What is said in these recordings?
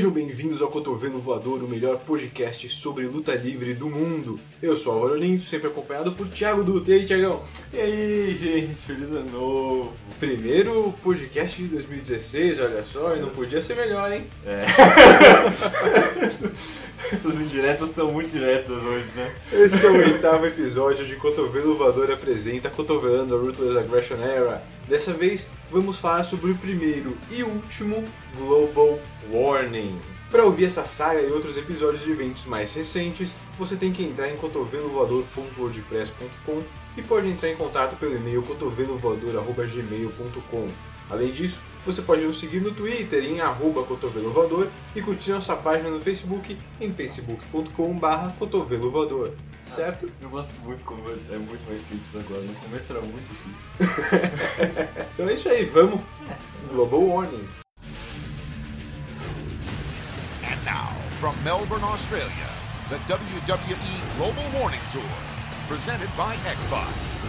Sejam bem-vindos ao Cotovelo Voador, o melhor podcast sobre luta livre do mundo. Eu sou Álvaro Lindo, sempre acompanhado por Thiago Dutra. E aí, Thiagão? E aí, gente, feliz ano novo. Primeiro podcast de 2016, olha só, e não podia ser melhor, hein? É. Essas indiretas são muito diretas hoje, né? Esse é o oitavo episódio de Cotovelo Voador apresenta Cotovelando a Ruthless Aggression Era. Dessa vez, vamos falar sobre o primeiro e último Global Warning. Para ouvir essa saga e outros episódios de eventos mais recentes, você tem que entrar em cotovelovoador.wordpress.com e pode entrar em contato pelo e-mail cotovelovoador.gmail.com. Além disso, você pode nos seguir no Twitter em arroba cotovelovoador e curtir nossa página no Facebook em facebook.com.br cotovelovoador. Certo? Eu gosto muito como é muito mais simples agora. No começo era muito difícil. Então é isso aí, vamos! Global Warning. And now, from Melbourne, Australia, the WWE Global Warning Tour, presented by Xbox.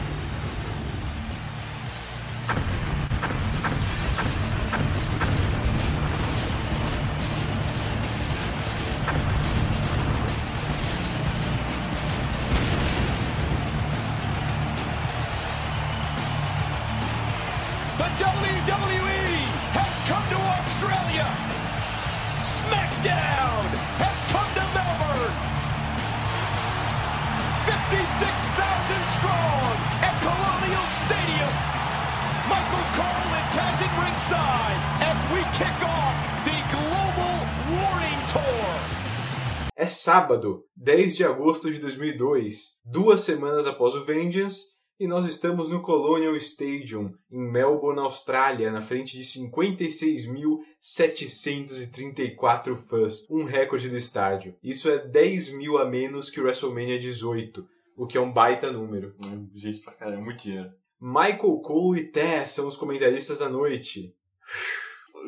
Sábado, 10 de agosto de 2002, duas semanas após o Vengeance, e nós estamos no Colonial Stadium, em Melbourne, Austrália, na frente de 56.734 fãs, um recorde do estádio. Isso é 10 mil a menos que o WrestleMania 18, o que é um baita número. Gente pra caramba, muito dinheiro. Michael Cole e Tess são os comentaristas da noite.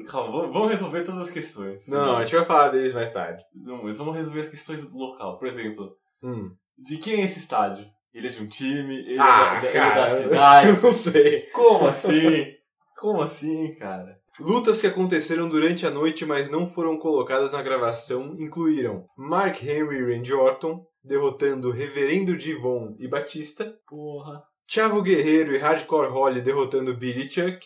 Calma, vamos- vamos resolver todas as questões. Não, a gente vai falar deles mais tarde. Não, mas vamos resolver as questões do local. Por exemplo, Hum. de quem é esse estádio? Ele é de um time? Ele Ah, é da, ele é cara, da cidade? eu não sei. Como assim? Como assim, cara? Lutas que aconteceram durante a noite, mas não foram colocadas na gravação, incluíram Mark Henry e Randy Orton, derrotando Reverendo Divon e Batista, Porra, Chavo Guerreiro e Hardcore Holly derrotando Billy Chuck,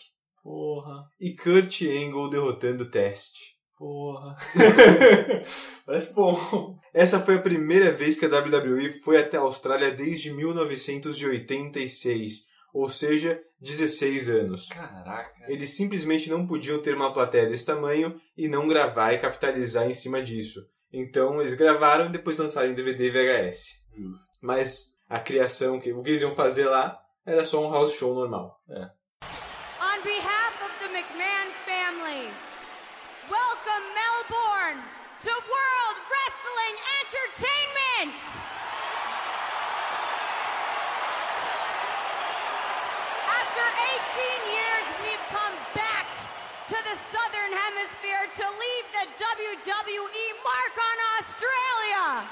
porra, e Kurt Angle derrotando Test. porra. Parece bom. Essa foi a primeira vez que a WWE foi até a Austrália desde 1986, ou seja, 16 anos. Caraca. Eles simplesmente não podiam ter uma plateia desse tamanho e não gravar e capitalizar em cima disso. Então eles gravaram e depois lançaram em DVD e VHS. Justo. Mas a criação, que- o que eles iam fazer lá, era só um house show normal. On behalf of the McMahon family, welcome Melbourne to World Wrestling Entertainment! After 18 years, we've come back to the Southern Hemisphere to leave the WWE mark on Australia!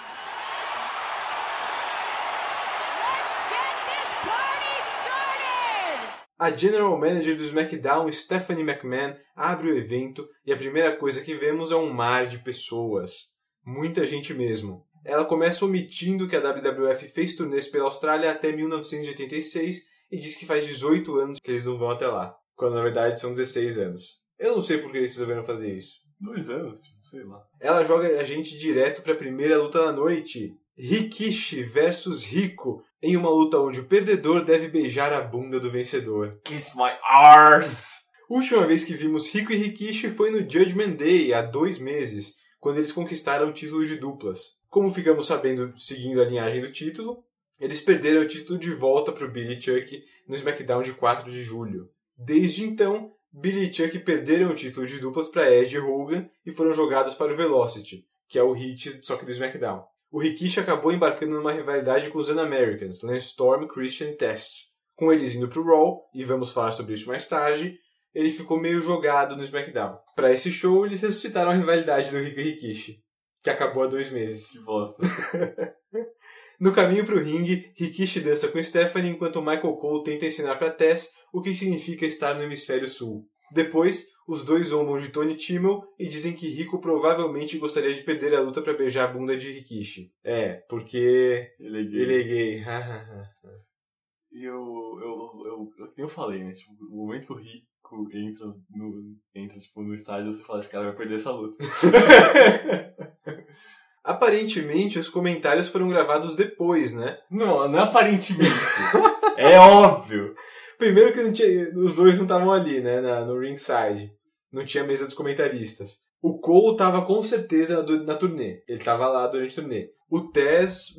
A General Manager do SmackDown, Stephanie McMahon, abre o evento e a primeira coisa que vemos é um mar de pessoas. Muita gente mesmo. Ela começa omitindo que a WWF fez turnês pela Austrália até 1986 e diz que faz 18 anos que eles não vão até lá, quando na verdade são 16 anos. Eu não sei por que eles resolveram fazer isso. Dois anos, tipo, sei lá. Ela joga a gente direto para a primeira luta da noite. Rikishi versus Rico, em uma luta onde o perdedor deve beijar a bunda do vencedor. Kiss my arse! Última vez que vimos Rico e Rikishi foi no Judgment Day, há dois meses, quando eles conquistaram o título de duplas. Como ficamos sabendo seguindo a linhagem do título, eles perderam o título de volta para o Billy Chuck no SmackDown de 4 de julho. Desde então, Billy e Chuck perderam o título de duplas para Edge e Hogan e foram jogados para o Velocity, que é o hit só que do SmackDown. O Rikishi acabou embarcando numa rivalidade com os Un-Americans, Lance Storm, Christian Test. Com eles indo para o Raw, e vamos falar sobre isso mais tarde, ele ficou meio jogado no SmackDown. Para esse show, eles ressuscitaram a rivalidade do Rico e Rikishi, que acabou há dois meses. Que bosta. No caminho para o ringue, Rikishi dança com Stephanie enquanto Michael Cole tenta ensinar para Tess o que significa estar no hemisfério sul. Depois, os dois zombam de Tony Timmel e dizem que Rico provavelmente gostaria de perder a luta pra beijar a bunda de Rikishi. É, porque Ele é gay. ele é gay. E eu, eu, eu, eu, eu falei, né? Tipo, o momento que o Rico entra no, entra, tipo, no estádio, você fala, esse cara vai perder essa luta. Aparentemente, os comentários foram gravados depois, né? não, não é aparentemente. é óbvio. Primeiro que não tinha, os dois não estavam ali, né, na- no ringside. Não tinha mesa dos comentaristas. O Cole tava com certeza na, na turnê. Ele tava lá durante a turnê. O Tess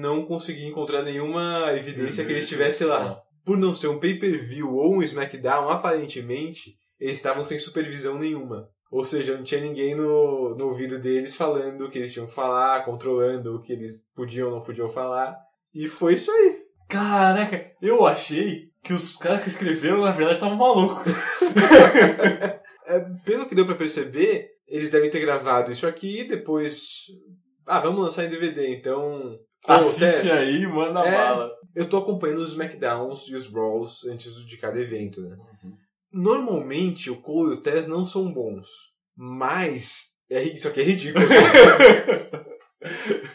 não conseguia encontrar nenhuma evidência que ele estivesse lá. Por não ser um pay-per-view ou um SmackDown, aparentemente, eles estavam sem supervisão nenhuma. Ou seja, não tinha ninguém no, no ouvido deles falando o que eles tinham que falar, controlando o que eles podiam ou não podiam falar. E foi isso aí. Caraca, eu achei que os caras que escreveram, na verdade, estavam malucos. É, pelo que deu pra perceber, eles devem ter gravado isso aqui e depois. Ah, vamos lançar em DVD, então. Assiste aí, manda É. bala. Eu tô acompanhando os SmackDowns e os Raws antes de cada evento, né? Normalmente o Cole e o Tess não são bons, mas. É, isso aqui é ridículo.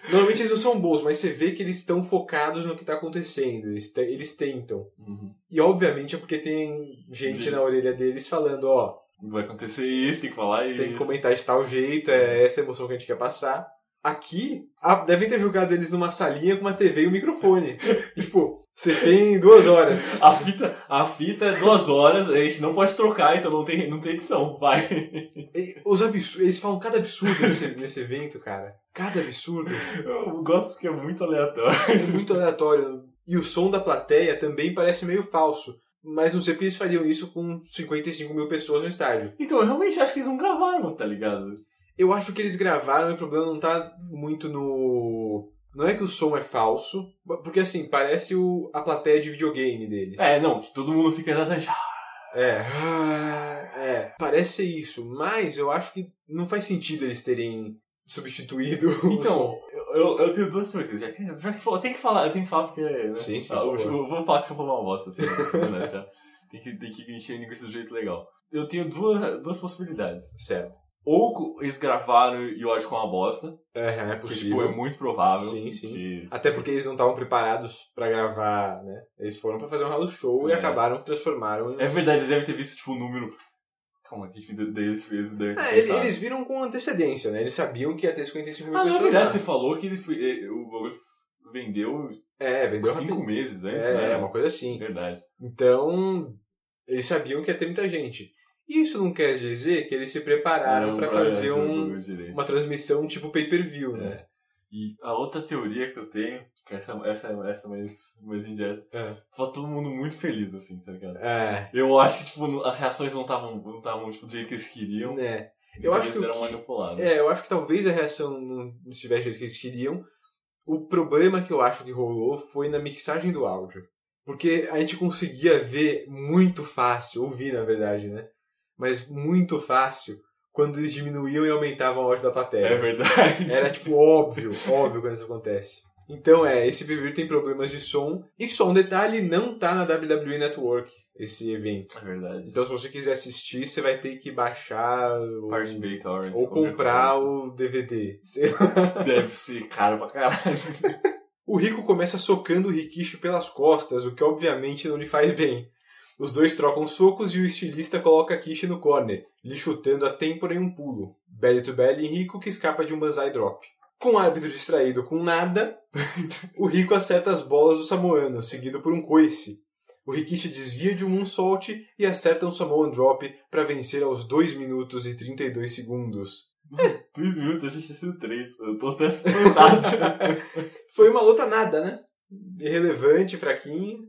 Normalmente eles não são bons, mas você vê que eles estão focados no que tá acontecendo. Eles, eles tentam. Uhum. E obviamente é porque tem gente Gente. na orelha deles falando, ó, Vai acontecer isso, tem que falar isso. tem que comentar de tal jeito, é essa emoção que a gente quer passar. Aqui, ah, devem ter jogado eles numa salinha com uma TV e um microfone. E, tipo, vocês têm duas horas. A fita, a fita é duas horas, a gente não pode trocar, então não tem, não tem edição. Vai. E Os absurdos, eles falam cada absurdo nesse, nesse evento, cara. Cada absurdo. Eu gosto porque é muito aleatório. É muito aleatório. E o som da plateia também parece meio falso. Mas não sei porque eles fariam isso com 55 mil pessoas no estádio. Então, eu realmente acho que eles não gravaram, tá ligado? Eu acho que eles gravaram e o problema não tá muito no. Não é que o som é falso, porque assim, parece o, a plateia de videogame deles. É, não, que todo mundo fica exatamente. É. É. Parece isso, mas eu acho que não faz sentido eles terem substituído Então, eu, eu, tenho duas teorias. Já que, já que eu tenho que falar, eu tenho que falar porque. Né, Sim, sim, Ah, eu, eu vou falar que eu vou uma bosta, assim, né, já. Tem que, tem que encher linguiça do jeito legal. Eu tenho duas, duas possibilidades. Certo. Ou eles gravaram e o áudio ficou uma bosta. É, é Que, possível. tipo, é muito provável. Sim, sim. que- Até porque eles não estavam preparados pra gravar, né? Eles foram pra fazer um house show e É. acabaram que transformaram em... É verdade, eles devem ter visto, tipo, o número. Calma, que a gente daí eles ter É, ele- pensado. eles viram com antecedência, né? Eles sabiam que ia ter 55 mil Ah, na pessoas lá. você falou que ele foi, eh, o bagulho vendeu É, vendeu cinco rápido. meses antes, É, né? uma coisa assim. Verdade. Então, eles sabiam que ia ter muita gente. Isso não quer dizer que eles se prepararam pra fazer um, uma transmissão tipo pay-per-view, né? É. E a outra teoria que eu tenho, que essa, essa, essa é mais, mais indireta, É. tava todo mundo muito feliz, assim, tá ligado? É, Eu acho que, tipo, as reações não estavam não tavam, tipo, do jeito que eles queriam. né? então acho que que-. É, eu acho que talvez a reação não estivesse do jeito que eles queriam. O problema que eu acho que rolou foi na mixagem do áudio. Porque a gente conseguia ver muito fácil, ouvir na verdade, né? Mas muito fácil quando eles diminuíam e aumentavam o áudio da plateia. É verdade. Era tipo óbvio, óbvio quando isso acontece. Então é, esse PPV tem problemas de som. E só um detalhe, não tá na WWE Network esse evento. É verdade. Então se você quiser assistir, você vai ter que baixar ou, Parte B, Torrent. ou comprar o DVD. Deve ser caro pra caralho. O Rico começa socando o Rikishi pelas costas, o que obviamente não lhe faz bem. Os dois trocam socos e o estilista coloca Kishi no corner, lhe chutando a têmpora em um pulo. Belly to belly em Rico que escapa de um banzai drop. Com o árbitro distraído com nada, o Rico acerta as bolas do samoano, seguido por um coice. O Rikishi desvia de um moonsault e acerta um Samoan Drop para vencer aos 2 minutos e 32 segundos. Dois minutos, a gente tinha sido três. Eu tô até espantado. Foi uma luta nada, né? Irrelevante, fraquinho.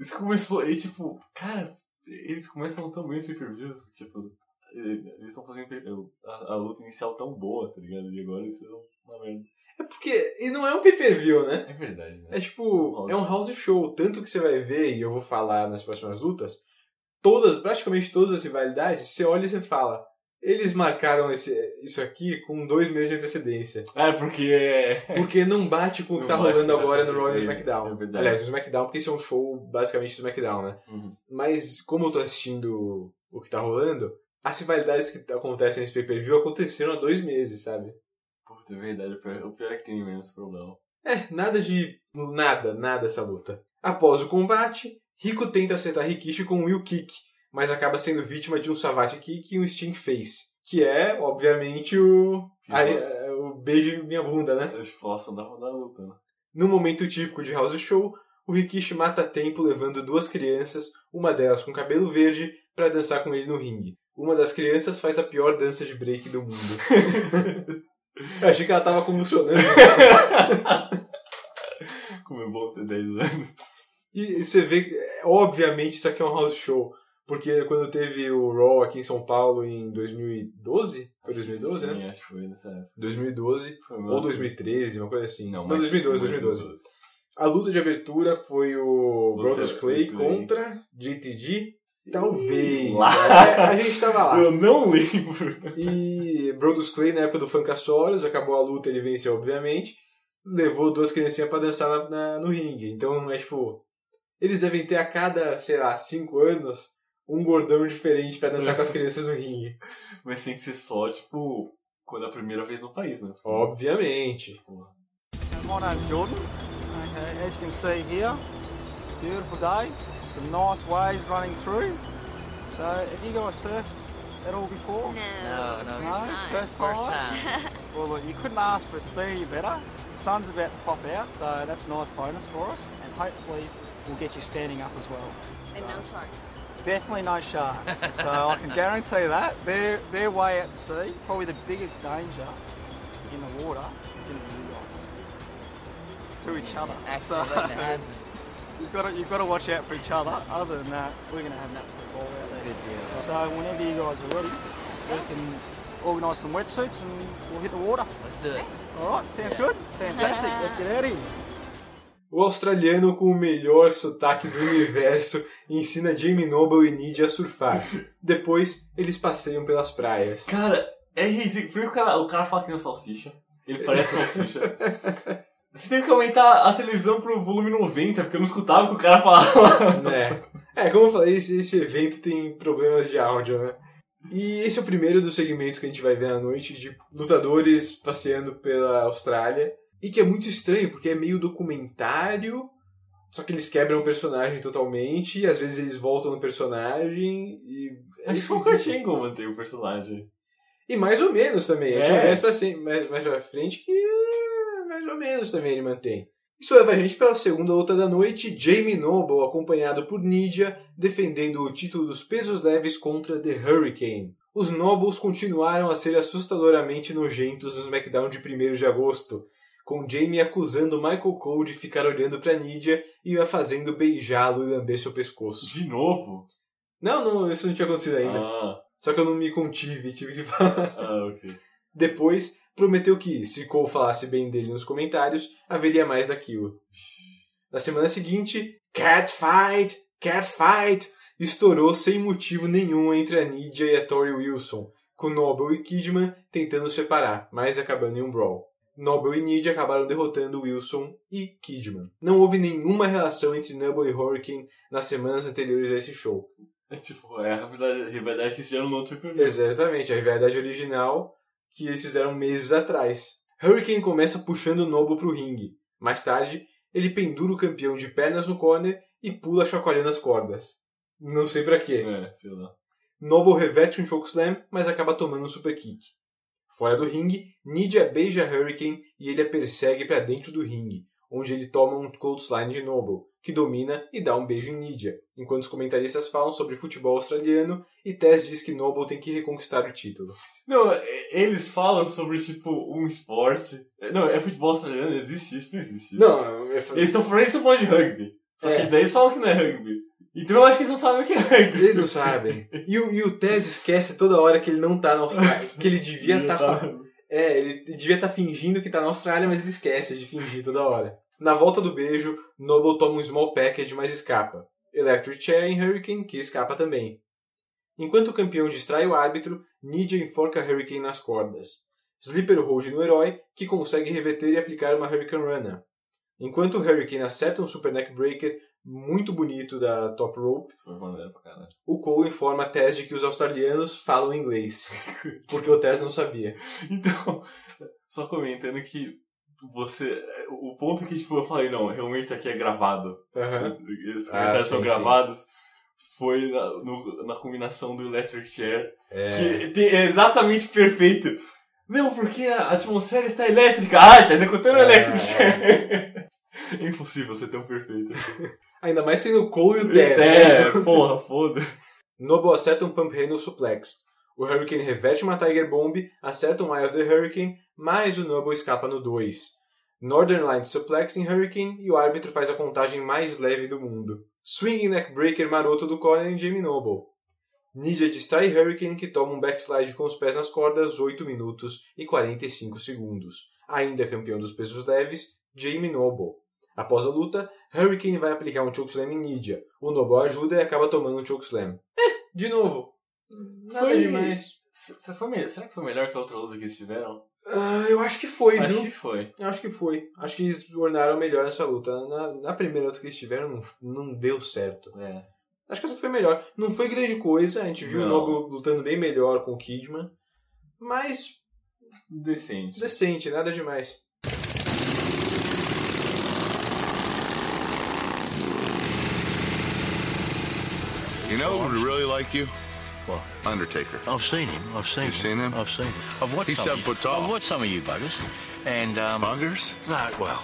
Isso começou, e tipo, cara, eles começam tão bem os pay-per-views, tipo, eles estão fazendo a, a luta inicial tão boa, tá ligado? E agora isso é uma merda. É porque. E não é um pay-per-view, né? É verdade, né? É tipo. É um show. house show. Tanto que você vai ver, e eu vou falar nas próximas lutas, todas, praticamente todas as rivalidades, você olha e você fala. Eles marcaram esse, isso aqui com dois meses de antecedência. É, porque. Porque não bate com o que tá rolando que agora tá no Raw e no SmackDown. é verdade. Aliás, no SmackDown, porque esse é um show basicamente do SmackDown, né? Uhum. Mas como eu tô assistindo o que tá rolando, as rivalidades que acontecem nesse pay-per-view aconteceram há dois meses, sabe? Puta, é verdade. o pior- O pior é que tem menos problema. É, nada de. nada, nada essa luta. Após o combate, Rico tenta acertar Rikishi com um Will Kick, mas acaba sendo vítima de um Savate Kick e um Sting Face. Que é, obviamente, o. Que a- é, o beijo em minha bunda, né? A expulsão da, da luta, né? No momento típico de House Show, o Rikishi mata tempo levando duas crianças, uma delas com cabelo verde, pra dançar com ele no ringue. Uma das crianças faz a pior dança de break do mundo. Eu achei que ela tava convulsionando. Como é bom ter 10 anos. E você vê que, é, obviamente, isso aqui é um house show. Porque quando teve o Raw aqui em São Paulo em 2012, foi 2012, Sim, né? acho que foi nessa época. 2012 Foi ou 2013, uma coisa assim. Não, Não, mais- 2012, mais 2012. A luta de abertura foi o Luta Brodus Clay Clay. contra JTG. Talvez. Lá. A, gente tava lá. Eu não lembro. E Brodus Clay, na época do Funkasaurus, acabou a luta, ele venceu, obviamente. Levou duas criancinhas pra dançar na- na- no ringue. Então, é tipo. Eles devem ter a cada, sei lá, cinco anos, um gordão diferente pra dançar com as crianças no ringue. Mas tem que ser só, tipo, quando é a primeira vez no país, né? Obviamente. Porra. My name's Jordan. Okay, as you can see here, beautiful day, some nice waves running through. So, have you guys surfed at all before? No, no, No? it's First first time? time. Well, look, you couldn't ask for it to be any better. The sun's about to pop out, so that's a nice bonus for us, and hopefully we'll get you standing up as well. And no sharks. Definitely no sharks. so I can guarantee that. They're, they're way at sea. Probably the biggest danger in the water is going to be you guys. To each other. Actually, So- you've, got to you've got to watch out for each other. Other than that, we're going to have an absolute ball out there. Good deal. So whenever you guys are ready, we can organise some wetsuits and we'll hit the water. Let's do it. All right, sounds good. Fantastic. Let's get out of here. O australiano com o melhor sotaque do universo ensina Jamie Noble e Nidia a surfar. Depois, eles passeiam pelas praias. Cara, é ridículo. Primeiro o cara, o cara fala que não é salsicha. Ele parece salsicha. Você teve que aumentar a televisão pro volume 90, porque eu não escutava o que o cara falava. né? É, como eu falei, esse, esse evento tem problemas de áudio, né? E esse é o primeiro dos segmentos que a gente vai ver à noite de lutadores passeando pela Austrália. E que é muito estranho, porque é meio documentário, só que eles quebram o personagem totalmente, e às vezes eles voltam no personagem, e... é Acho que o esquisito. Kurt Angle mantém o personagem. E mais ou menos também. É. É. Mais, pra, mais, mais pra frente que é, mais ou menos também ele mantém. Isso leva a gente pela segunda luta da noite, Jamie Noble, acompanhado por Nidia, defendendo o título dos pesos leves contra The Hurricane. Os Nobles continuaram a ser assustadoramente nojentos no SmackDown de 1 de agosto, com Jamie acusando Michael Cole de ficar olhando pra Nidia e a fazendo beijá-lo e lamber seu pescoço. De novo? Não, não, isso não tinha acontecido ainda. Ah, Só que eu não me contive, tive que falar. ah, ok. Depois, prometeu que, se Cole falasse bem dele nos comentários, haveria mais daquilo. Na semana seguinte, Catfight! Catfight! Estourou sem motivo nenhum entre a Nidia e a Tori Wilson, com Noble e Kidman tentando separar, mas acabando em um brawl. Noble e Nidia acabaram derrotando Wilson e Kidman. Não houve nenhuma relação entre Noble e Hurricane nas semanas anteriores a esse show. É tipo, é a rivalidade, que eles fizeram no outro pay Exatamente, a rivalidade original que eles fizeram meses atrás. Hurricane começa puxando Noble pro ringue. Mais tarde, ele pendura o campeão de pernas no corner e pula chacoalhando as cordas. Não sei pra quê. É, sei lá. Noble reverte um chokeslam, mas acaba tomando um super kick. Fora do ringue, Nidia beija Hurricane e ele a persegue para dentro do ringue, onde ele toma um clothesline de Noble, que domina e dá um beijo em Nidia, enquanto os comentaristas falam sobre futebol australiano e Tess diz que Noble tem que reconquistar o título. Não, eles falam sobre, tipo, um esporte. Não, é futebol australiano, existe isso? Não existe isso. Não, é- Eles estão falando falando de rugby. Só É. que daí eles falam que não é rugby. Então eu acho que eles não sabem o que é rugby. eles não sabem. E o, e o Tess esquece toda hora que ele não tá na Austrália, que ele devia estar É, ele devia estar fingindo que tá na Austrália, mas ele esquece de fingir toda hora. Na volta do beijo, Noble toma um small package, mas escapa. Electric Chair em Hurricane, que escapa também. Enquanto o campeão distrai o árbitro, Nidia enforca Hurricane nas cordas. Sleeper hold no herói, que consegue reverter e aplicar uma Hurricane Runner. Enquanto o Hurricane acerta um Super Neck Breaker muito bonito da Top Rope, Isso foi maneiro pra caralho. o Cole informa a Tess de que os australianos falam inglês. Porque o Tess não sabia. Então, só comentando que você. O ponto que tipo, eu falei, não, realmente aqui é gravado. Aham. Esses Ah, comentários são sim, gravados. Foi na, no- na combinação do Electric Chair. É. Que é exatamente perfeito. Não, porque a atmosfera está elétrica. Ah, tá executando o É, Electric Chair. É impossível ser tão perfeito. Ainda mais sendo o Cole e o Tess. É, porra, foda. Noble acerta um Pump Handle Suplex. O Hurricane reverte uma Tiger Bomb, acerta um Eye of the Hurricane, mas o Noble escapa no 2. Northern Line Suplex em Hurricane e o árbitro faz a contagem mais leve do mundo. Swinging Neck Breaker maroto do Conan em Jamie Noble. Ninja distrai Hurricane que toma um backslide com os pés nas cordas 8 minutos e 45 segundos. Ainda campeão dos pesos leves, Jamie Noble. Após a luta, Hurricane vai aplicar um chokeslam em Nidia. O Noble ajuda e acaba tomando um chokeslam. Eh, de novo. Nada Foi- demais. Você foi me- Será que foi melhor que a outra luta que eles tiveram? Ah, eu acho que foi, Acho viu? que foi. Eu Acho que foi. Acho que eles ornaram melhor essa luta. Na, na primeira luta que eles tiveram, não, não deu certo. É. Acho que essa foi melhor. Não foi grande coisa, a gente viu Não. o Noble lutando bem melhor com o Kidman. Mas Decente. decente, nada demais. You know who would really like you? What? Undertaker. I've seen him. I've seen You've him. seen him? I've seen him. I've watched He's some. seven of you- foot tall. I've watched some of you buggers, and um, Buggers? no, well,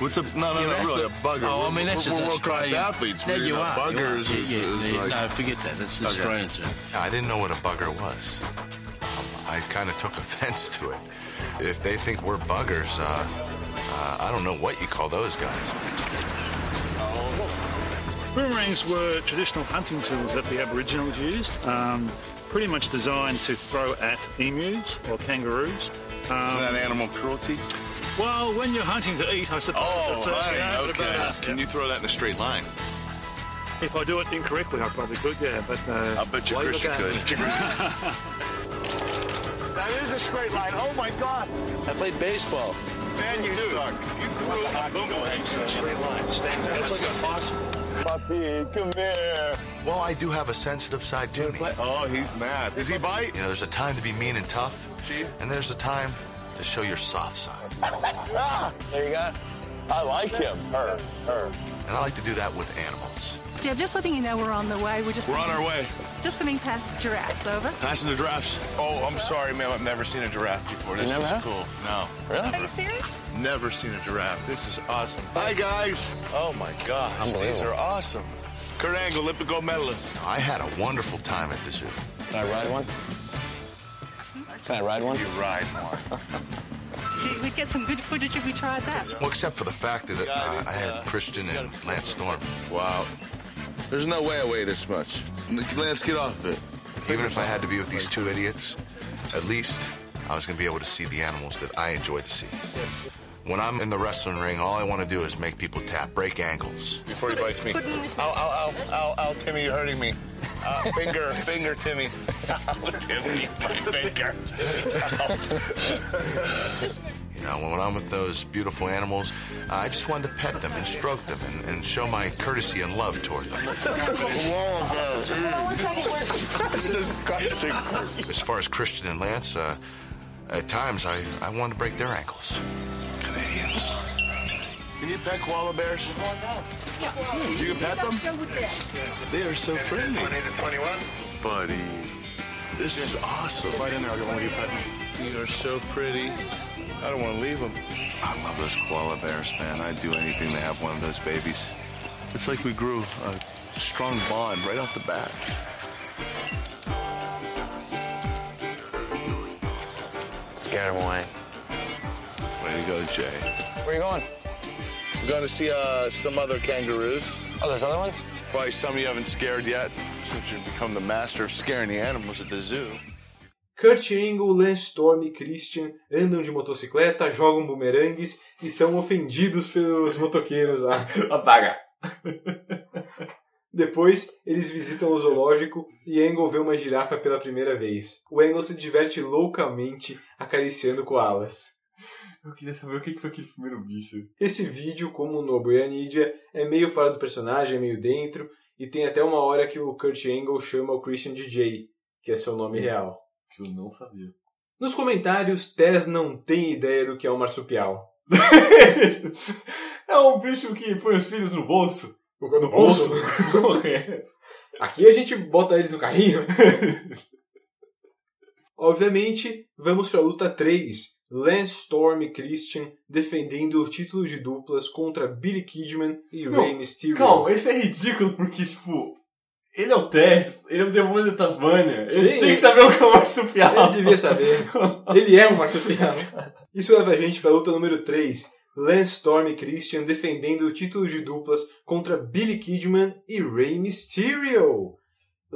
What's a no, no, yeah, no, really the- a bugger? Oh, I mean that's we're, just world class athletes. No, man. you know, are. you Buggers are. is, yeah, is yeah, like. no, forget that. That's the Okay. Australian term. I didn't know what a bugger was. I kind of took offense to it. If they think we're buggers, uh, uh, I don't know what you call those guys. Boomerangs were traditional hunting tools that the Aboriginals used, um, pretty much designed to throw at emus or kangaroos. Um, Isn't that animal cruelty? Well, when you're hunting to eat, I suppose. Oh, that's a- right, yeah, okay. about- Can you throw that in a straight line? If I do it incorrectly, I probably could, yeah. But uh, I bet you why Christian could. That is a straight line. Oh my God! I played baseball. Man, you suck. You threw a boomerang. Straight line. That's like impossible. Puppy, come here. Well, I do have a sensitive side to me. Oh, he's mad. Is he bite? You know, there's a time to be mean and tough, Chief? and there's a time to show your soft side. Ah, there you go. I like him. Her, her. And I like to do that with animals. Deb, just letting you know we're on the way. We're just We're on our way. just coming past giraffes. Over. Passing the giraffes. Oh, I'm sorry, ma'am. I've never seen a giraffe before. This never is have? cool. No. Really? Are you serious? Never seen a giraffe. This is awesome. Hi, guys. Oh, my gosh. These are awesome. Kurt Angle, Olympic gold medalist. I had a wonderful time at the zoo. Can I ride one? Can I ride one? You ride more. Gee, we'd get some good footage if we tried that. Well, except for the fact that uh, I had Christian and Lance Storm. Wow. There's no way I weigh this much. Lance, get off of it. Even if I had to be with these two idiots, at least I was going to be able to see the animals that I enjoy to see. When I'm in the wrestling ring, all I want to do is make people tap, break ankles. Before he bites me. Ow, ow, ow, ow, ow, Timmy, you're hurting me. Uh, finger, finger, Timmy. Ow, Timmy, my finger. You know, when I'm with those beautiful animals, uh, I just wanted to pet them and stroke them and, and show my courtesy and love toward them. It's disgusting. As far as Christian and Lance, uh, at times I, I wanted to break their ankles. Canadians. Can you pet koala bears? You can pet them? They are so friendly. Buddy, this is awesome. Right in there, I'll get one of you petting. You are so pretty. I don't want to leave them. I love those koala bears, man. I'd do anything to have one of those babies. It's like we grew a strong bond right off the bat. Scared them away. Way to go, Jay. Where are you going? We're going to see uh, some other kangaroos. Oh, there's other ones? Probably some you haven't scared yet, since you've become the master of scaring the animals at the zoo. Kurt Angle, Lance Storm e Christian andam de motocicleta, jogam bumerangues e são ofendidos pelos motoqueiros lá. Apaga. Depois, eles visitam o zoológico e Angle vê uma girafa pela primeira vez. O Angle se diverte loucamente acariciando koalas. Eu queria saber o que foi aquele primeiro bicho. Esse vídeo, como o Nobu e a Nidia, é meio fora do personagem, é meio dentro, e tem até uma hora que o Kurt Angle chama o Christian DJ, que é seu nome real. Que eu não sabia. Nos comentários, Tess não tem ideia do que é um marsupial. é um bicho que põe os filhos no bolso. No bolso? É? Aqui a gente bota eles no carrinho. Obviamente, vamos para a luta 3. Lance Storm Christian defendendo o título de duplas contra Billy Kidman e Não, Rey Mysterio. Calma, isso é ridículo porque, tipo, ele é o Tess, ele é o demônio da Tasmania. Ele Sim. tem que saber o que é o marsupial. Ele devia saber. Ele é um marsupial. Isso leva a gente para a luta número 3. Lance Storm e Christian defendendo o título de duplas contra Billy Kidman e Rey Mysterio.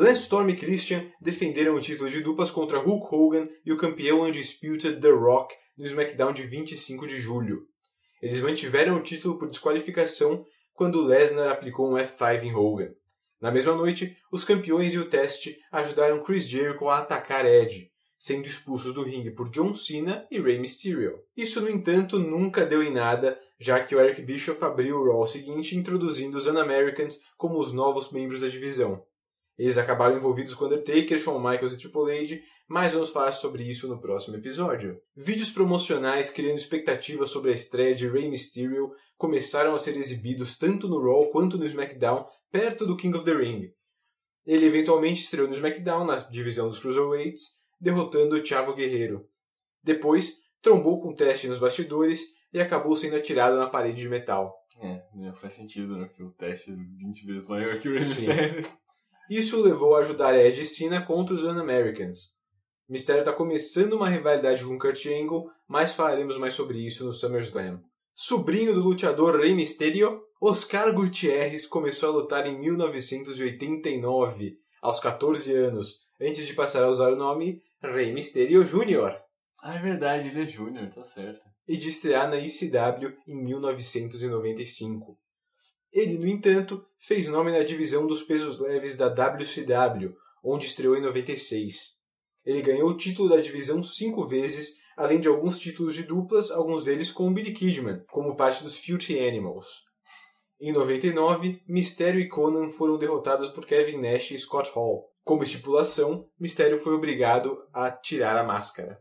Lance Storm e Christian defenderam o título de duplas contra Hulk Hogan e o campeão undisputed The Rock no SmackDown de 25 de julho. Eles mantiveram o título por desqualificação quando Lesnar aplicou um F5 em Hogan. Na mesma noite, os campeões e o teste ajudaram Chris Jericho a atacar Edge, sendo expulsos do ringue por John Cena e Rey Mysterio. Isso, no entanto, nunca deu em nada, já que o Eric Bischoff abriu o Raw seguinte introduzindo os Un-Americans como os novos membros da divisão. Eles acabaram envolvidos com Undertaker, Shawn Michaels e Triple H, mas vamos falar sobre isso no próximo episódio. Vídeos promocionais criando expectativas sobre a estreia de Rey Mysterio começaram a ser exibidos tanto no Raw quanto no SmackDown, perto do King of the Ring. Ele eventualmente estreou no SmackDown, na divisão dos Cruiserweights, derrotando Chavo Guerreiro. Depois, trombou com teste nos bastidores e acabou sendo atirado na parede de metal. É, já faz sentido, né? Que o teste é 20 vezes maior que o Rey. Mysterio. Isso o levou a ajudar Edge e Cena contra os Un-Americans. Mysterio está começando uma rivalidade com Kurt Angle, mas falaremos mais sobre isso no SummerSlam. Sobrinho do lutador Rey Mysterio, Oscar Gutierrez começou a lutar em 1989, aos 14 anos, antes de passar a usar o nome Rey Mysterio Jr. Ah, é verdade, ele é Júnior, tá certo. e de estrear na ICW em 1995. Ele, no entanto, fez nome na divisão dos pesos leves da WCW, onde estreou em 96. Ele ganhou o título da divisão cinco vezes, além de alguns títulos de duplas, alguns deles com o Billy Kidman, como parte dos Filthy Animals. Em 99, Mysterio e Conan foram derrotados por Kevin Nash e Scott Hall. Como estipulação, Mysterio foi obrigado a tirar a máscara.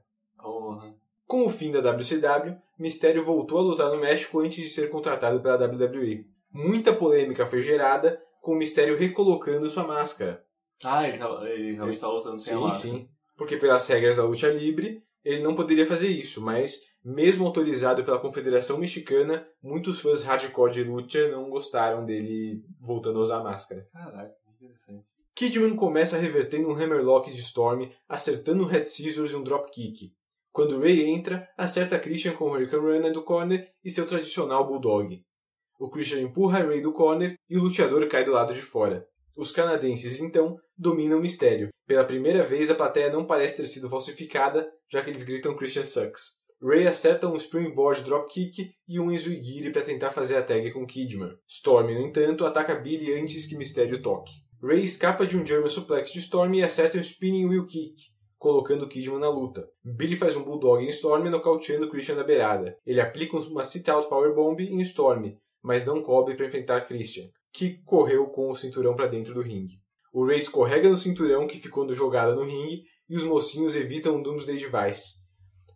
Com o fim da WCW, Mysterio voltou a lutar no México antes de ser contratado pela WWE. Muita polêmica foi gerada com o Mysterio recolocando sua máscara. Ah, ele, tava, ele realmente estava lutando sem a Sim, máscara. sim. Porque pelas regras da luta livre, ele não poderia fazer isso, mas mesmo autorizado pela Confederação Mexicana, muitos fãs hardcore de luta não gostaram dele voltando a usar a máscara. Caraca, que interessante. Kidman começa revertendo um hammerlock de Storm, acertando um head scissors e um dropkick. Quando Ray entra, acerta Christian com o Hurricane Runner do corner e seu tradicional Bulldog. O Christian empurra Ray do corner e o luteador cai do lado de fora. Os canadenses, então, dominam o mistério. Pela primeira vez, a plateia não parece ter sido falsificada, já que eles gritam Christian sucks. Ray acerta um springboard dropkick e um Enzuigiri para tentar fazer a tag com Kidman. Storm, no entanto, ataca Billy antes que Mistério toque. Ray escapa de um German suplex de Storm e acerta um spinning wheel kick, colocando Kidman na luta. Billy faz um bulldog em Storm, nocauteando Christian na beirada. Ele aplica uma sit-out powerbomb em Storm, mas não cobre para enfrentar Christian, que correu com o cinturão para dentro do ringue. O Ray escorrega no cinturão que ficou no jogada no ringue e os mocinhos evitam um Doomsday Device.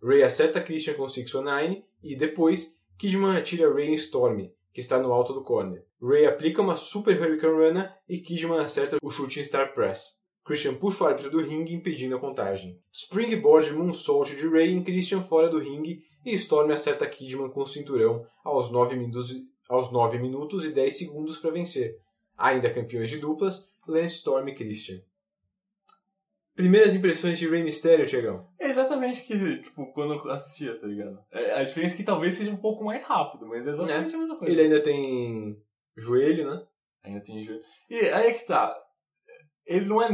Ray acerta Christian com 619 e depois Kidman atira Ray em Storm, que está no alto do corner. Ray aplica uma Super Hurricane Rana e Kidman acerta o chute em Star Press. Christian puxa o árbitro do ringue impedindo a contagem. Springboard Moonsault de Ray em Christian fora do ringue e Storm acerta Kidman com o cinturão aos 9 minutos, aos 9 minutos e 10 segundos para vencer. Ainda campeões de duplas, Lance Storm e Christian. Primeiras impressões de Rey Mysterio, Tiagão? É exatamente que, tipo, quando eu assistia, tá ligado? É, a diferença é que talvez seja um pouco mais rápido, mas é exatamente a mesma coisa. Ele ainda tem joelho, né? Ainda tem joelho. E aí é que tá. Ele não é.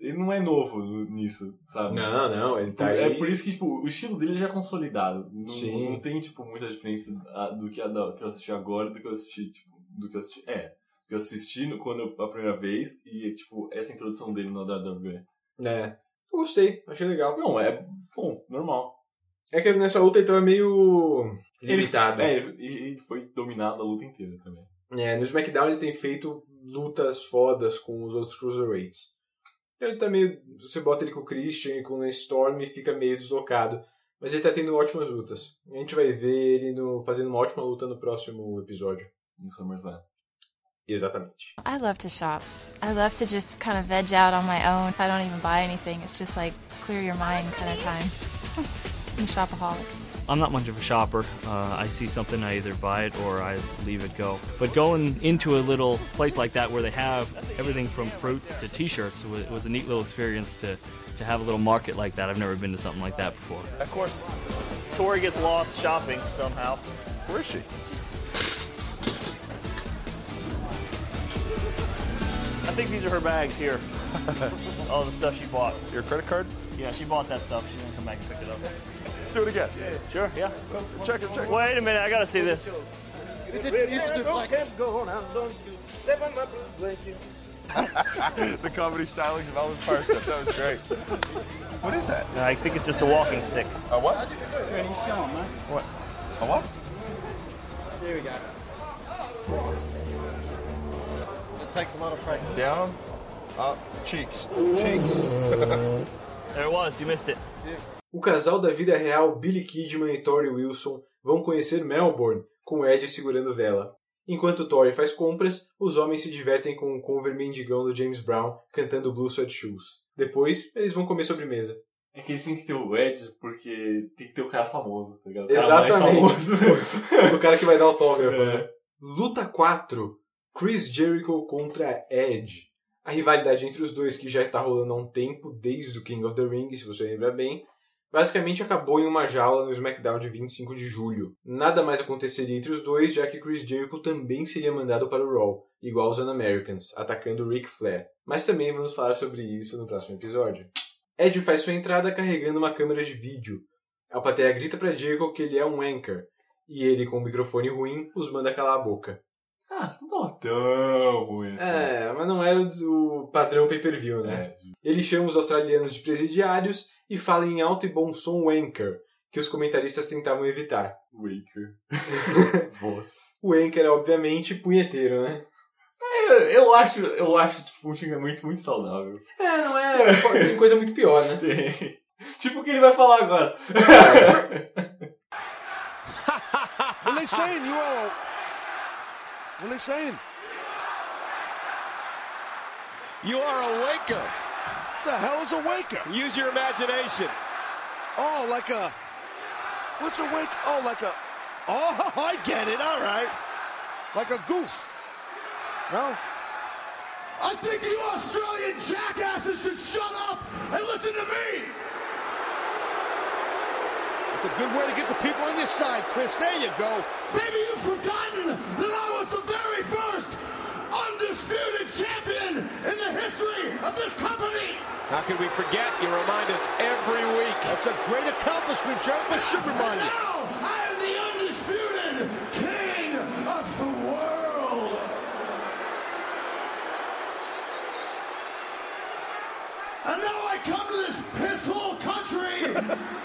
Ele não é novo nisso, sabe? Não, não, ele tá é aí. por isso que, tipo, o estilo dele já é consolidado. Não, Sim. não tem, tipo, muita diferença do que, a da- que eu assisti agora do que eu assisti, tipo, do que eu assisti. É. Do que eu assisti no- quando eu- a primeira vez e, tipo, essa introdução dele na WWE. É. Eu gostei, achei legal. Não, é bom, normal. É que nessa luta então é meio limitado. É, ele, ele foi dominado a luta inteira também. É, no SmackDown ele tem feito lutas fodas com os outros Cruiserweights. Ele tá meio. Você bota ele com o Christian e com o Storm e fica meio deslocado. Mas ele tá tendo ótimas lutas. A gente vai ver ele no, fazendo uma ótima luta no próximo episódio. No SummerSlam. Exatamente. I love to shop. I love to just kind of veg out on my own. If I don't even buy anything, it's just like clear your mind kind of time. I'm a shopaholic. I'm not much of a shopper. Uh, I see something, I either buy it or I leave it go. But going into a little place like that where they have everything from fruits to T-shirts was, was a neat little experience to, to have a little market like that. I've never been to something like that before. Of course, Tori gets lost shopping somehow. Where is she? I think these are her bags here. All the stuff she bought. Your credit card? Yeah, she bought that stuff. She's gonna come back and pick it up. Do it again. Sure, yeah. Check it, check it. Wait a minute, I gotta see this. the comedy stylings of Elvis Park stuff, that was great. What is that? I think it's just a walking stick. A what? Ready, show 'em, man. What? A what? Here we go. It takes a lot of practice. Down, up, cheeks. Cheeks. There it was, you missed it. O casal da vida real, Billy Kidman e Tori Wilson, vão conhecer Melbourne, com Ed segurando vela. Enquanto Tori faz compras, os homens se divertem com o cover mendigão do James Brown cantando Blue Sweat Shoes. Depois, eles vão comer sobremesa. É que eles têm que ter o Ed porque tem que ter o cara famoso, tá ligado? O cara mais Exatamente. famoso. o cara que vai dar autógrafo, É. né? Luta 4. Chris Jericho contra Edge. A rivalidade entre os dois, que já está rolando há um tempo, desde o King of the Ring, se você lembra bem, basicamente acabou em uma jaula no SmackDown de 25 de julho. Nada mais aconteceria entre os dois, já que Chris Jericho também seria mandado para o Raw, igual os Un-Americans, atacando Ric Flair. Mas também vamos falar sobre isso no próximo episódio. Edge faz sua entrada carregando uma câmera de vídeo. A plateia grita para Jericho que ele é um anchor, e ele, com o microfone ruim, os manda calar a boca. Ah, não tava tão ruim assim. É, mas não era o padrão pay-per-view, né? É. Ele chama os australianos de presidiários e fala em alto e bom som o anchor, que os comentaristas tentavam evitar. Waker. Boa. O anchor é, obviamente, punheteiro, né? É, eu, acho, eu acho tipo, um xingamento muito saudável. É, não é... Tem coisa muito pior, né? Tem. Tipo o que ele vai falar agora. Saying? You all. What are they saying? You are a waker. What the hell is a waker? Use your imagination. Oh, like a. What's a wake? Oh, like a. Oh, I get it. All right. Like a goof. No? I think you Australian jackasses should shut up and listen to me. It's a good way to get the people on your side, Chris. There you go. Maybe you've forgotten that I was the very first undisputed champion in the history of this company. How can we forget? You remind us every week. That's a great accomplishment, Joe. I should remind you. Now I am the undisputed king of the world. And now I come to this pisshole country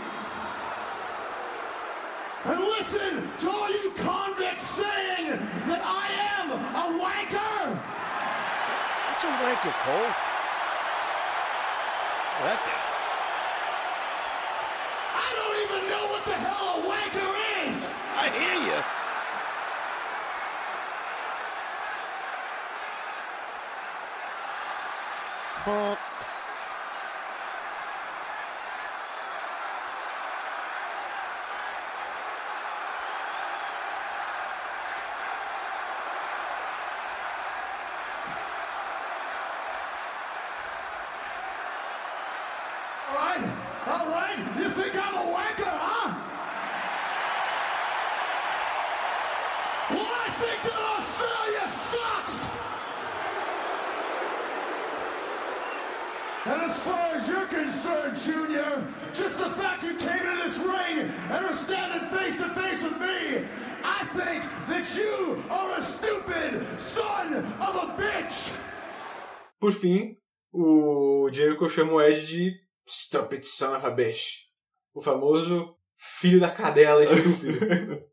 and listen to all you convicts saying that I am a wanker. What's a wanker, Cole? That guy. I don't even know what the hell a wanker is. I hear you. Crump. Of a bitch! Por fim, o Jericho chama o Edge de Stupid Son of a Bitch. O famoso filho da cadela estúpido.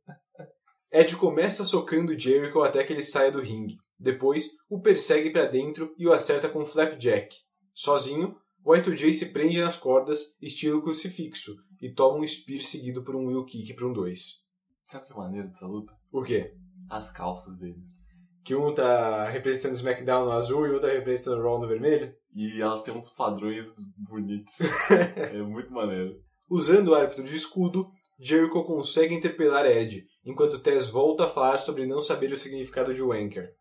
Ed começa socando Jericho até que ele saia do ringue. Depois, o persegue para dentro e o acerta com um flapjack. Sozinho, o Y2J se prende nas cordas, estilo crucifixo, e toma um spear seguido por um wheel kick para um 2. Sabe que maneiro dessa luta? O quê? As calças deles. Que um tá representando o SmackDown no azul e o outro tá representando o Raw no vermelho? E elas têm uns padrões bonitos. é muito maneiro. Usando o árbitro de escudo, Jericho consegue interpelar Ed, enquanto Tess volta a falar sobre não saber o significado de Wanker.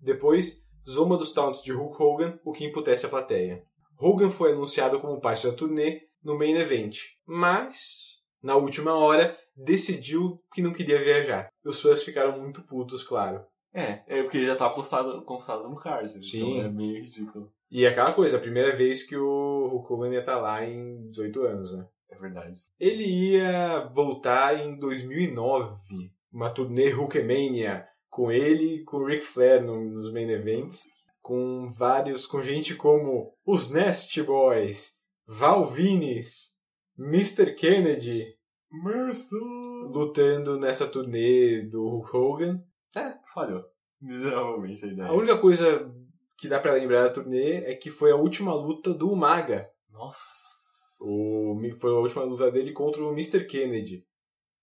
Depois, zomba dos taunts de Hulk Hogan, o que emputece a plateia. Hogan foi anunciado como parte da turnê no main event, mas, na última hora, decidiu que não queria viajar. Os fãs ficaram muito putos, claro. É, é porque ele já tava constado, constado no card. Sim. Então é meio ridículo. E aquela coisa, a primeira vez que o Hulk Hogan ia estar lá em 18 anos, né? É verdade. Ele ia voltar em 2009, uma turnê Hulkmania, com ele e com o Ric Flair no- nos main events, com vários, com gente como os Nest Boys, Val Venis, Mr. Kennedy, lutando nessa turnê do Hulk Hogan. É, falhou. Miseravelmente a única coisa que dá pra lembrar da turnê é que foi a última luta do Umaga. Nossa. O, foi a última luta dele contra o Mr. Kennedy.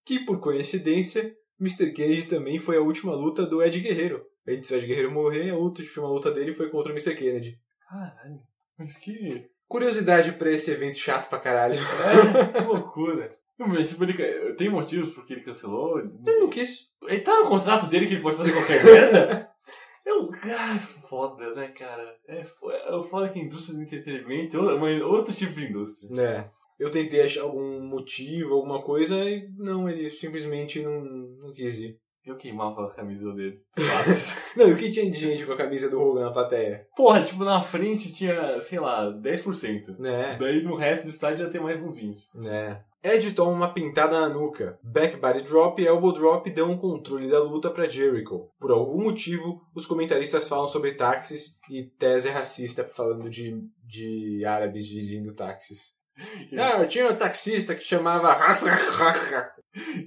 Que, por coincidência, Mr. Kennedy também foi a última luta do Ed Guerreiro. Antes do Ed Guerreiro morrer, a última luta dele foi contra o Mr. Kennedy. Caralho. Mas que. Curiosidade pra esse evento chato pra caralho. É, que loucura. Mas tipo, ele, tem motivos por que ele cancelou? Ele não quis. Ele tá no contrato dele que ele pode fazer qualquer merda? Eu, ai, foda, né, cara? É, é foda que a indústria do entretenimento é uma- outro tipo de indústria. É. Eu tentei achar algum motivo, alguma coisa, e não, ele simplesmente não, não quis ir. Eu queimava a camisa dele. Não, e o que tinha de gente com a camisa do Hogan na plateia? Porra, tipo, na frente tinha, sei lá, 10%. Né? Daí no resto do estádio ia ter mais uns 20. É. Ed toma uma pintada na nuca. Back body drop e elbow drop dão o controle da luta pra Jericho. Por algum motivo, os comentaristas falam sobre táxis e Tess é racista falando de, de árabes dirigindo táxis. Ah, tinha um taxista que chamava.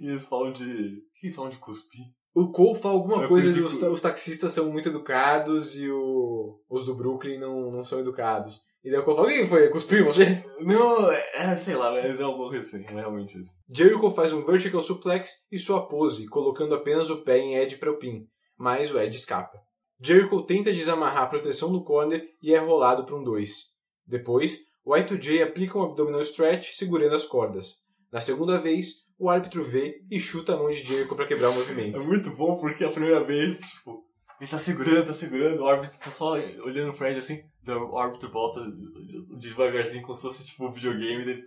E eles falam de. Eles falam de cuspir? O Cole fala alguma É coisa de de os, os taxistas são muito educados e o- os do Brooklyn não, não são educados. E daí o Cole fala: Quem foi? Cuspiu você? Não, é, sei lá, mas é alguma coisa assim, é realmente isso. Jericho faz um vertical suplex e sua pose, colocando apenas o pé em Ed para o pin, mas o Ed escapa. Jericho tenta desamarrar a proteção do corner e é rolado para um 2. Depois, o Y2J aplica um abdominal stretch segurando as cordas. Na segunda vez, o árbitro vê e chuta a mão de Jericho para quebrar o É movimento. muito bom porque a primeira vez, tipo, ele tá segurando, tá segurando, o árbitro tá só olhando pra ele assim, daí o árbitro volta devagarzinho como se fosse tipo um videogame dele.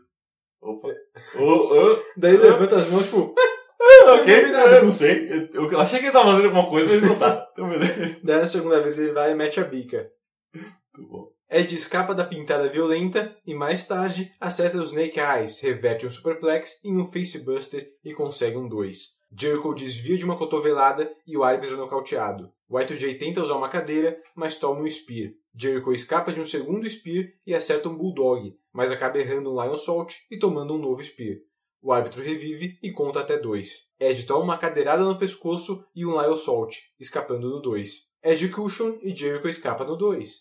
Opa. Oh, oh. Daí levanta as mãos, tipo, Ah, ok, eu não sei. Eu, eu achei que ele tava fazendo alguma coisa, mas não tá. Então, beleza. Daí na segunda vez ele vai e mete a bica. Muito bom. Ed escapa da pintada violenta e mais tarde acerta os Snake Eyes, reverte um superplex em um facebuster e consegue um 2. Jericho desvia de uma cotovelada e o árbitro é nocauteado. Y2J tenta usar uma cadeira, mas toma um spear. Jericho escapa de um segundo spear e acerta um bulldog, mas acaba errando um Lion Salt e tomando um novo spear. O árbitro revive e conta até 2. Ed toma uma cadeirada no pescoço e um Lion Salt, escapando no 2. Ed cushion e Jericho escapa no 2.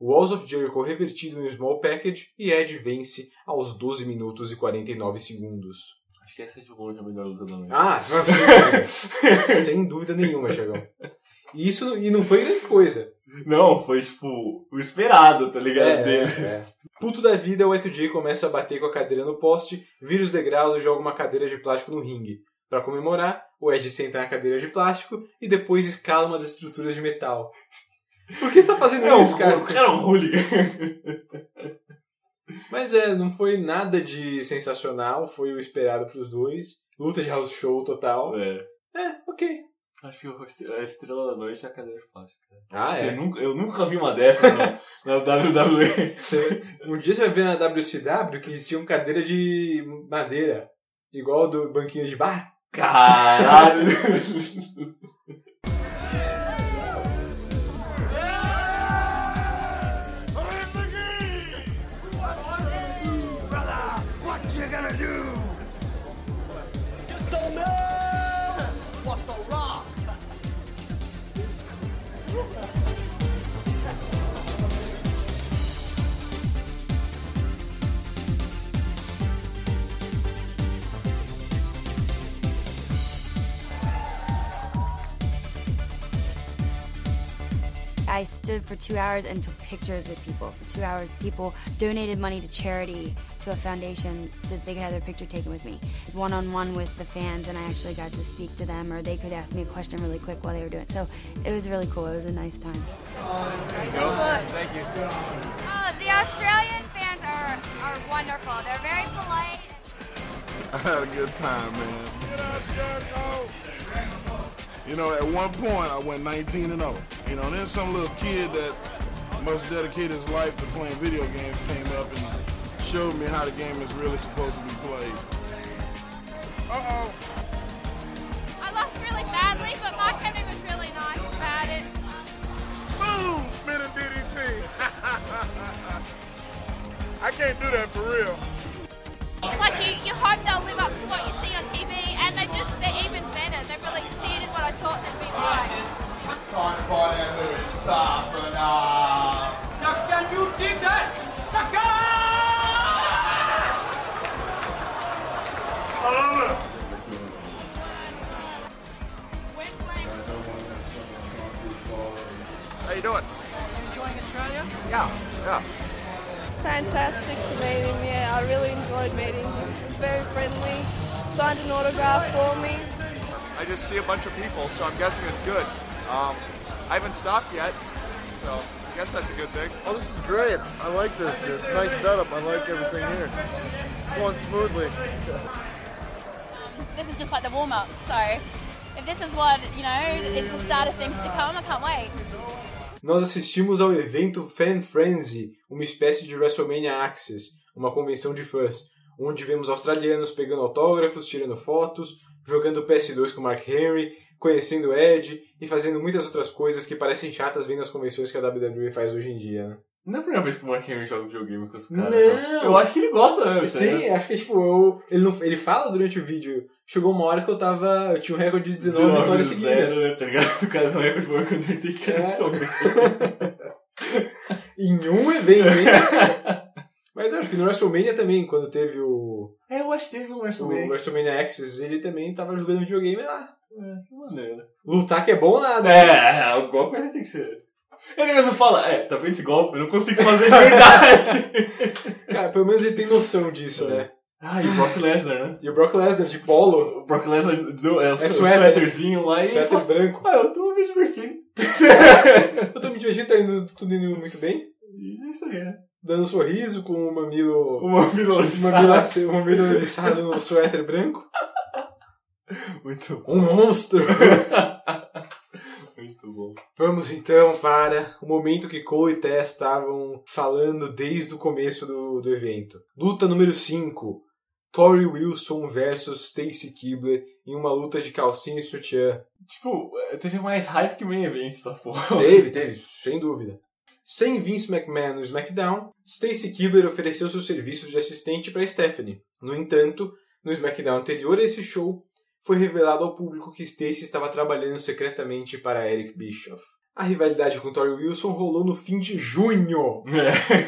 Walls of Jericho revertido em um small package e Ed vence aos 12 minutos e 49 segundos. Acho que essa é de longe a melhor luta da noite. Ah, sem dúvida nenhuma, Chagão. E isso e não foi grande coisa. Não, foi tipo o esperado, tá ligado? É, dele. é. Puto da vida, o Y2J começa a bater com a cadeira no poste, vira os degraus e joga uma cadeira de plástico no ringue. Para comemorar, o Ed senta na cadeira de plástico e depois escala uma das estruturas de metal. Por que você tá fazendo É, isso, o- cara? o cara é um hooligan. Mas é, não foi nada de sensacional, foi o esperado pros dois. Luta de house show total. É. É, ok. Acho que a estrela da noite é a cadeira de plástico. Ah, Você é? nunca- eu nunca vi uma dessa na, na WWE. Você- um dia você vai ver na WCW que existia uma cadeira de madeira, igual do banquinho de bar. Caralho! I stood for two hours and took pictures with people. For two hours, people donated money to charity to a foundation so that they could have their picture taken with me. It was One on one with the fans, and I actually got to speak to them, or they could ask me a question really quick while they were doing it. So it was really cool. It was a nice time. Thank you. Oh, the Australian fans are, are wonderful. They're very polite. I had a good time, man. You know, at one point I went 19 and 0. You know, then some little kid that must dedicate his life to playing video games came up and showed me how the game is really supposed to be played. Uh-oh. I lost really badly, but Mark Henry was really nice about it. Boom! Spinning DDT. I can't do that for real. Like you, you hope they'll live up to what you see on TV, and they just they're even better. They've really exceeded I thought they'd be like. Time to find out who is tougher now. Can you dig that? Saka! How are you doing? Enjoying Australia? Yeah, yeah. It's fantastic to meet him, yeah. I really enjoyed meeting him. He's very friendly, signed an autograph for me. I just see a bunch of people, so I'm guessing it's good. Um, I haven't stopped yet, so I guess that's a good thing. Oh, this is great. I like this. It's a nice setup. I like everything here. It's going smoothly. This is just like the warm up. So if this is what you know, it's the start of things to come. I can't wait. Nós assistimos ao evento Fan Frenzy, uma espécie de WrestleMania Access, uma convenção de fãs, onde vemos australianos pegando autógrafos, tirando fotos, jogando PS2 com Mark Henry, conhecendo Ed e fazendo muitas outras coisas que parecem chatas vendo as convenções que a WWE faz hoje em dia, né? Não é a primeira vez que o Mark Henry joga videogame com os caras. Não! Eu acho que ele gosta mesmo. Sim, acho que tipo, eu, ele, não, ele fala durante o vídeo. Chegou uma hora que eu tava. Eu tinha um recorde de 19, vitórias seguidas. Zero, né, tá ligado? O cara tem um recorde maior que o Undertaker. É. em um evento, hein? Mas eu acho que no WrestleMania também, quando teve o. É, eu acho que teve um O WrestleMania. WrestleMania Access, ele também tava jogando videogame lá. É, que maneiro. Lutar que é bom nada. É, alguma coisa tem que ser. Ele mesmo fala, é, tá vendo esse golpe? Eu não consigo fazer de verdade. Cara, pelo menos ele tem noção disso, né? ah, e o Brock Lesnar, né? E o Brock Lesnar de polo. O Brock Lesnar do, é, o É su- suéter. suéterzinho lá e. Suéter branco. Ah, eu tô me divertindo. Eu tô me divertindo, tá indo tudo indo muito bem. E é isso aí, né? Dando um sorriso com o mamilo. O mamilo o mamilo, o mamilo no suéter branco. Muito bom. Um monstro! Muito bom. Vamos então para o momento que Cole e Tess estavam falando desde o começo do, do evento. Luta número 5. Tori Wilson versus Stacy Kibler em uma luta de calcinha e sutiã. Tipo, teve mais hype que main event essa porra. Teve, teve, sem dúvida. Sem Vince McMahon no SmackDown, Stacy Kibler ofereceu seus serviços de assistente para Stephanie. No entanto, no SmackDown anterior a esse show, foi revelado ao público que Stacy estava trabalhando secretamente para Eric Bischoff. A rivalidade com Tori Wilson rolou no fim de junho,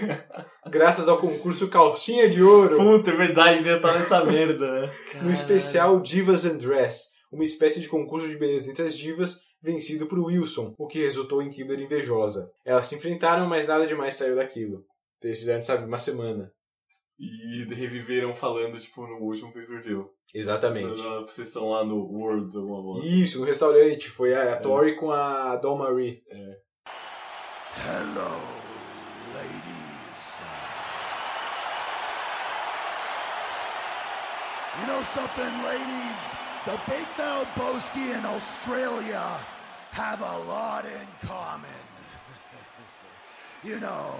graças ao concurso Calcinha de Ouro, Puta, é verdade, tá nessa merda, né? no especial Divas and Dress, uma espécie de concurso de beleza entre as divas vencido por Wilson, o que resultou em Kibler invejosa. Elas se enfrentaram, mas nada demais saiu daquilo. Eles fizeram, sabe, uma semana. E reviveram falando, tipo, no último pay-per-view. Exatamente. Na sessão lá no Worlds, alguma coisa. Isso, no restaurante. Foi a, a Tori com a Dawn Marie. É. Hello, ladies. You know something, ladies? The Big Mouth Boski and Australia have a lot in common. you know,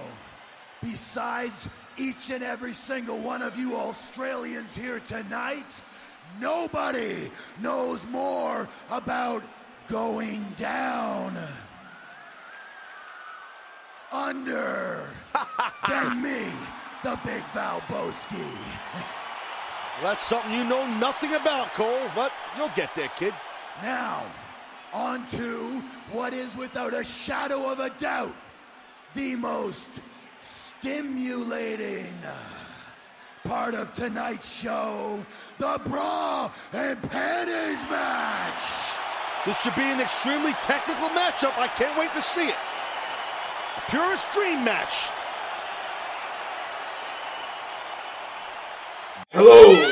besides each and every single one of you Australians here tonight, Nobody knows more about going down under than me, the Big Valboski. Well, that's something you know nothing about, Cole, but you'll get there, kid. Now, on to what is without a shadow of a doubt the most stimulating part of tonight's show the Bra and Panties match. This should be an extremely technical matchup. I can't wait to see it. A purest dream match. Hello!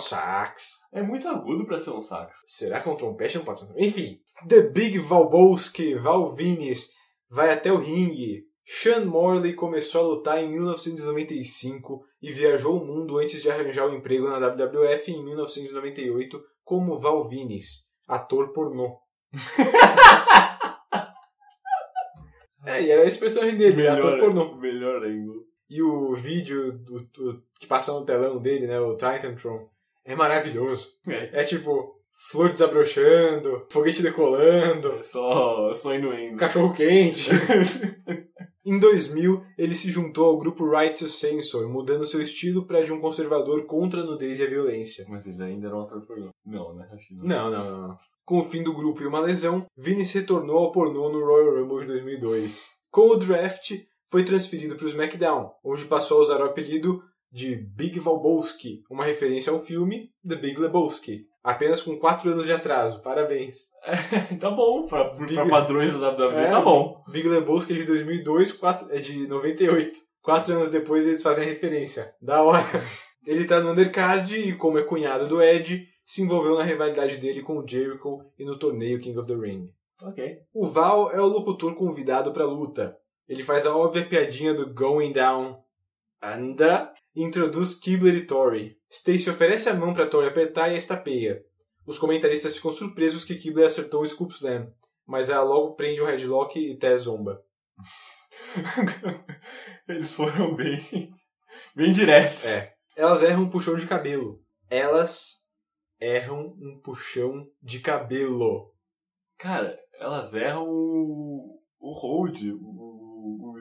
Sax. É muito agudo pra ser um sax. Será que é um trompete um pato? Enfim, The Big Valbowski, Valvinis, vai até o ringue. Sean Morley começou a lutar em 1995 e viajou o mundo antes de arranjar um emprego na WWF em 1998 como Valvinis, ator pornô. é, e era esse personagem dele, ator pornô. Melhor ângulo. E o vídeo do, do- que passa no telão dele, né, o Titantron, é maravilhoso. É. É tipo, flor desabrochando, foguete decolando, É só, só indo cachorro quente. em 2000, ele se juntou ao grupo Right to Censor, mudando seu estilo para de um conservador contra a nudez e a violência. Mas ele ainda era um ator pornô. Não, né? Acho não. Não, não, não. Com o fim do grupo e uma lesão, Vince retornou ao pornô no Royal Rumble de 2002. Com o draft, foi transferido para o SmackDown, onde passou a usar o apelido de Big Valbowski, uma referência ao filme The Big Lebowski. Apenas com 4 anos de atraso. Parabéns. tá bom, pra, pra Big- padrões da WWE, É, tá bom. Big Lebowski é de 2002, quatro, é de 98. Quatro anos depois eles fazem a referência. Da hora. Ele tá no undercard e, como é cunhado do Ed, se envolveu na rivalidade dele com o Jericho e no torneio King of the Ring. Ok. O Val é o locutor convidado pra luta. Ele faz a óbvia piadinha do Going Down Anda e introduz Kibler e Tori. Stacy oferece a mão pra Tori apertar e a estapeia. Os comentaristas ficam surpresos que Kibler acertou o Scoop Slam, mas ela logo prende um headlock e Tess zomba. Eles foram bem. bem diretos. É. Elas erram um puxão de cabelo. Elas erram um puxão de cabelo. Cara, elas erram o. o hold, o, o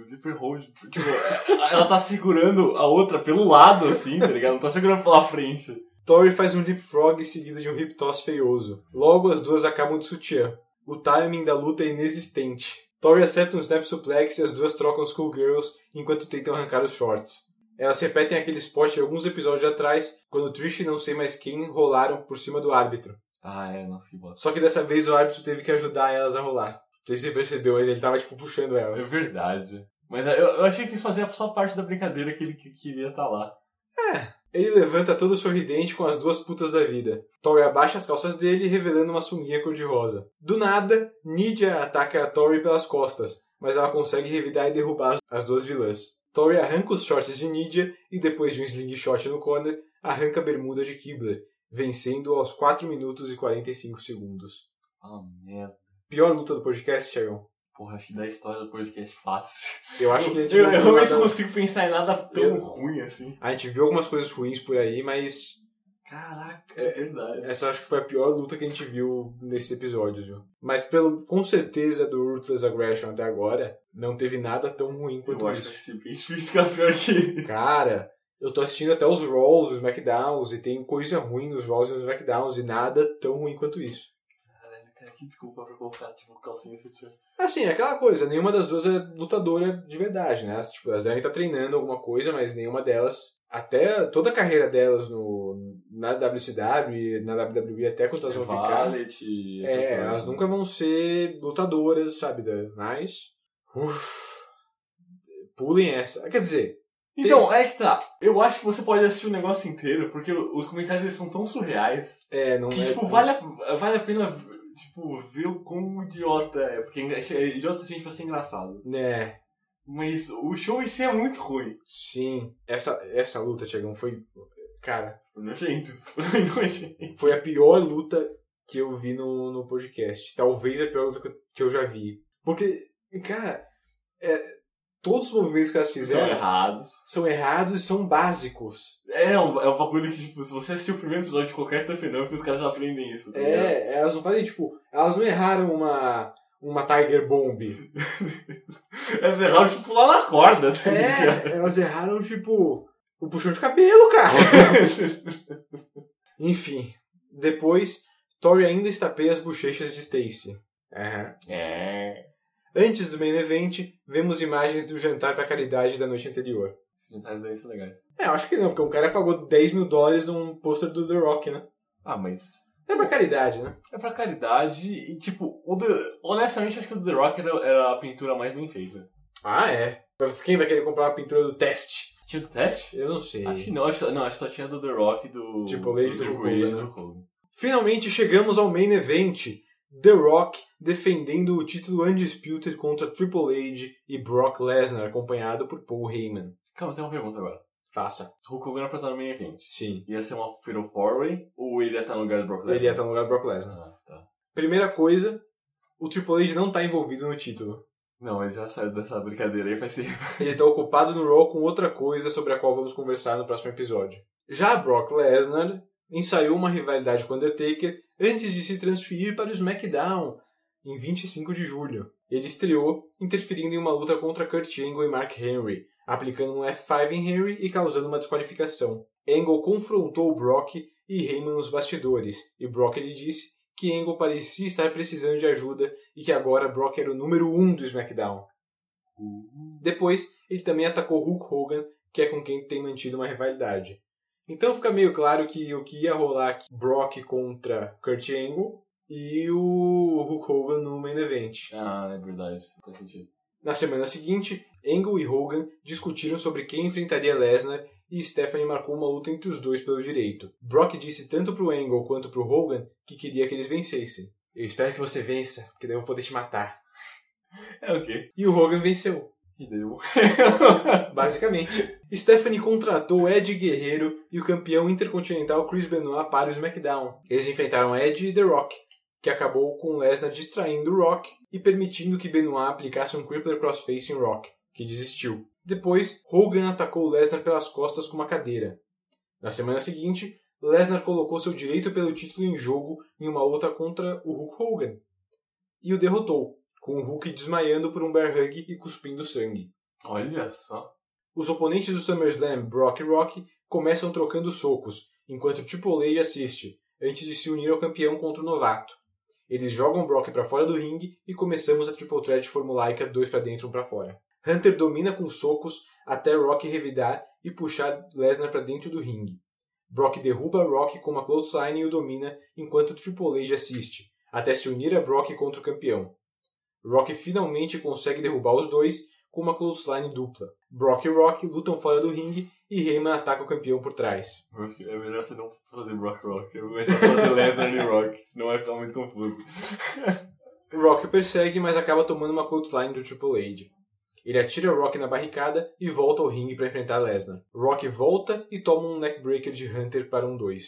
sleeper hold. Tipo, ela tá segurando a outra pelo lado, assim, tá ligado? Não tá segurando pela frente. Tori faz um leapfrog seguido de um hip toss feioso. Logo, as duas acabam de sutiã. O timing da luta é inexistente. Tori acerta um snap suplex e as duas trocam os Girls enquanto tentam arrancar os shorts. Elas repetem aquele spot de alguns episódios atrás, quando Trish e não sei mais quem rolaram por cima do árbitro. Ah, é, nossa, que bosta. Só que dessa vez o árbitro teve que ajudar elas a rolar. Não sei se você percebeu, mas ele tava tipo puxando É elas. verdade. Mas eu, eu achei que isso fazia só parte da brincadeira que ele que- queria estar lá. Ele levanta todo sorridente com as duas putas da vida. Tori abaixa as calças dele, revelando uma sunguinha cor-de-rosa. Do nada, Nidia ataca a Tori pelas costas, mas ela consegue revidar e derrubar as duas vilãs. Tori arranca os shorts de Nidia e, depois de um slingshot no corner, arranca a bermuda de Kibler, vencendo aos 4 minutos e 45 segundos. Ah, merda. Pior luta do podcast, Thiagão? Porra, acho que da história do podcast fácil. Eu acho que a gente eu, não eu viu realmente não consigo pensar em nada tão Eu- ruim assim. A gente viu algumas coisas ruins por aí, mas Caraca, é verdade. Essa acho que foi a pior luta que a gente viu nesses episódios, viu? Mas pelo, com certeza do Ruthless Aggression até agora, não teve nada tão ruim quanto Eu acho que isso. bem difícil ficar pior que Cara, eu tô assistindo até os Raws, os SmackDowns, e tem coisa ruim nos Raws e nos SmackDowns, e nada tão ruim quanto isso. Caralho, cara, que desculpa pra colocar tipo calcinha e sutiã. Assim, é aquela coisa, nenhuma das duas é lutadora de verdade, né? As, Tipo, elas devem estar treinando alguma coisa, mas nenhuma delas, até toda a carreira delas no, na WCW e na WWE, até quanto elas vão ficar. Valet, essas É, coisas, elas né? nunca vão ser lutadoras, sabe? Mas. Uf, pulem essa. Quer dizer. Então, é que tá. Eu acho que você pode assistir o negócio inteiro, porque os comentários eles são tão surreais É, não que, é. tipo, vale a, vale a pena tipo, ver o quão idiota é. Porque é idiota o suficiente pra ser engraçado. Né. Mas o show em si é muito ruim. Sim. Essa, essa luta, Tiagão, foi. Cara. Foi nojento. Foi nojento. Foi a pior luta que eu vi no, no podcast. Talvez a pior luta que eu, que eu já vi. Porque, cara. É, todos os movimentos que elas fizeram São errados. são errados e são básicos. É um, é um bagulho que, tipo, se você assistir o primeiro episódio de qualquer TFNUP, os caras já aprendem isso, tá ligado? É, elas não fazem, tipo, elas não erraram uma, uma Tiger Bomb. Elas erraram, tipo, pular na corda, tá ligado? É, elas erraram, tipo, o puxão de cabelo, cara. Enfim, depois, Tori ainda estapeia as bochechas de Stacy. Aham. É. Antes do main event, vemos imagens do jantar pra caridade da noite anterior. Esses jantares aí são legais. É, eu acho que não, porque um cara pagou 10 mil dólares num pôster do The Rock, né? Ah, mas. É pra caridade, né? É pra caridade e, tipo, o The... honestamente, acho que o The Rock era, era a pintura mais bem feita. Ah, é. Quem vai querer comprar uma pintura do teste? Tinha do teste? Eu não sei. Acho que não, acho, não, acho que só tinha do The Rock do. Triple H e do Hogan, do né? Hulk Hogan. Finalmente chegamos ao main event. The Rock defendendo o título Undisputed contra Triple H e Brock Lesnar, acompanhado por Paul Heyman. Calma, tem uma pergunta agora. Faça. Hulk Hogan estar no main event. Sim. Ia ser uma Fatal Four Way ou ele ia estar no lugar do Brock Lesnar? Ele ia estar no lugar do Brock Lesnar. Ah, tá. Primeira coisa, o Triple H não tá envolvido no título. Não, ele já saiu dessa brincadeira aí faz tempo. Ele tá ocupado no Raw com outra coisa sobre a qual vamos conversar no próximo episódio. Já Brock Lesnar ensaiou uma rivalidade com Undertaker antes de se transferir para o SmackDown em 25 de julho. Ele estreou interferindo em uma luta contra Kurt Angle e Mark Henry, aplicando um F5 em Henry e causando uma desqualificação. Angle confrontou Brock e Heyman nos bastidores, e Brock lhe disse que Angle parecia estar precisando de ajuda e que agora Brock era o número 1 um do SmackDown. Depois, ele também atacou Hulk Hogan, que é com quem tem mantido uma rivalidade. Então fica meio claro que o que ia rolar aqui, Brock contra Kurt Angle e o Hulk Hogan no main event. Ah, é verdade. Faz sentido. Na semana seguinte, Angle e Hogan discutiram sobre quem enfrentaria Lesnar e Stephanie marcou uma luta entre os dois pelo direito. Brock disse tanto pro Angle quanto pro Hogan que queria que eles vencessem. Eu espero que você vença, porque daí eu vou poder te matar. É o quê? E o Hogan venceu. E deu. Basicamente. Stephanie contratou Ed Guerreiro e o campeão intercontinental Chris Benoit para o SmackDown. Eles enfrentaram Ed e The Rock, que acabou com Lesnar distraindo o Rock e permitindo que Benoit aplicasse um Crippler Crossface em Rock, que desistiu. Depois, Hogan atacou Lesnar pelas costas com uma cadeira. Na semana seguinte, Lesnar colocou seu direito pelo título em jogo em uma luta contra o Hulk Hogan e o derrotou, com o Hulk desmaiando por um bear hug e cuspindo sangue. Olha só. Os oponentes do SummerSlam, Brock e Rock, começam trocando socos, enquanto Triple H assiste, antes de se unir ao campeão contra o novato. Eles jogam Brock para fora do ringue e começamos a Triple Threat formulaica dois para dentro um para fora. Hunter domina com socos até Rock revidar e puxar Lesnar para dentro do ringue. Brock derruba Rock com uma clothesline e o domina enquanto Triple H assiste, até se unir a Brock contra o campeão. Rock finalmente consegue derrubar os dois com uma clothesline dupla. Brock e Rock lutam fora do ringue e Heyman ataca o campeão por trás. É melhor você não fazer Brock Rock. Vou só fazer Lesnar e Rock, senão vai ficar muito confuso. Rock persegue, mas acaba tomando uma clothesline do Triple H. Ele atira Rock na barricada e volta ao ringue para enfrentar Lesnar. Rock volta e toma um neckbreaker de Hunter para um 2.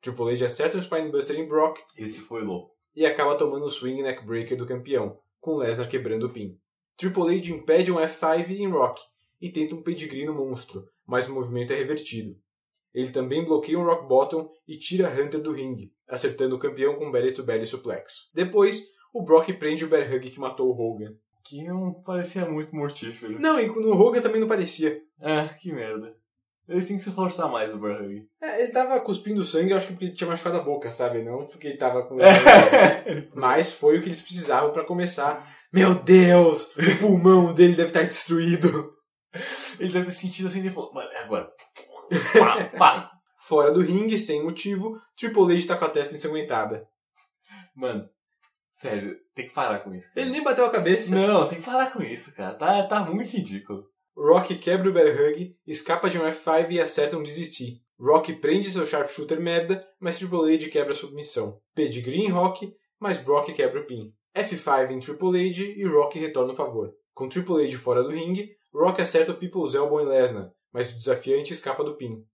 Triple H acerta um Spinebuster em Brock Esse foi louco. e acaba tomando o swing neckbreaker do campeão, com Lesnar quebrando o pin. Triple H impede um F5 em Rock e tenta um pedigree no monstro, mas o movimento é revertido. Ele também bloqueia um Rock Bottom e tira Hunter do ringue, acertando o campeão com um belly to belly suplex. Depois, o Brock prende o bear hug que matou o Hogan. Que não parecia muito mortífero. Não, e no Hogan também não parecia. É, que merda. Eles têm que se forçar mais o Barhug. É, ele tava cuspindo sangue, eu acho que porque ele tinha machucado a boca, sabe? Não porque ele tava com. Mas foi o que eles precisavam pra começar. Meu Deus! O pulmão dele deve estar destruído. Ele deve ter sentido assim e falou, mano, é agora. Pá, pá. Fora do ringue, sem motivo, Triple H tá com a testa ensanguentada. Mano, sério, tem que parar com isso. cara. Ele nem bateu a cabeça. Não, tem que parar com isso, cara. Tá, tá muito ridículo. Rock quebra o bear hug, escapa de um F5 e acerta um DDT. Rock prende seu sharpshooter merda, mas Triple H quebra a submissão. Pedigree em Rock, mas Brock quebra o pin. F5 em Triple H e Rock retorna o favor. Com Triple H fora do ringue, Rock acerta o People's Elbow em Lesnar, mas o desafiante escapa do pin.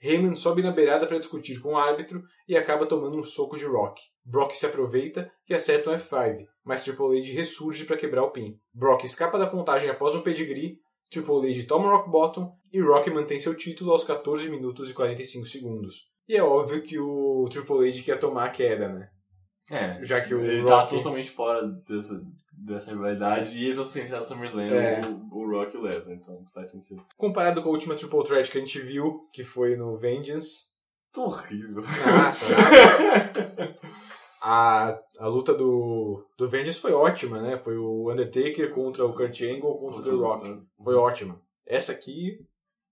Heyman sobe na beirada para discutir com o árbitro e acaba tomando um soco de Rock. Brock se aproveita e acerta um F5, mas Triple H ressurge para quebrar o pin. Brock escapa da contagem após um pedigree, Triple H toma Rock Bottom e Rock mantém seu título aos 14 minutos e 45 segundos. E é óbvio que o Triple H quer tomar a queda, né? É, Já que o ele Rock... tá totalmente fora dessa, dessa rivalidade e eles vão se enfrentar no SummerSlam, É. o, o Rock e o Lesnar, então faz sentido. Comparado com a última Triple Threat que a gente viu, que foi no Vengeance. Tô horrível. Nossa! a, a luta do, do Vengeance foi ótima, né? Foi o Undertaker contra o Kurt Angle contra o The Rock. Foi ótima. Essa aqui,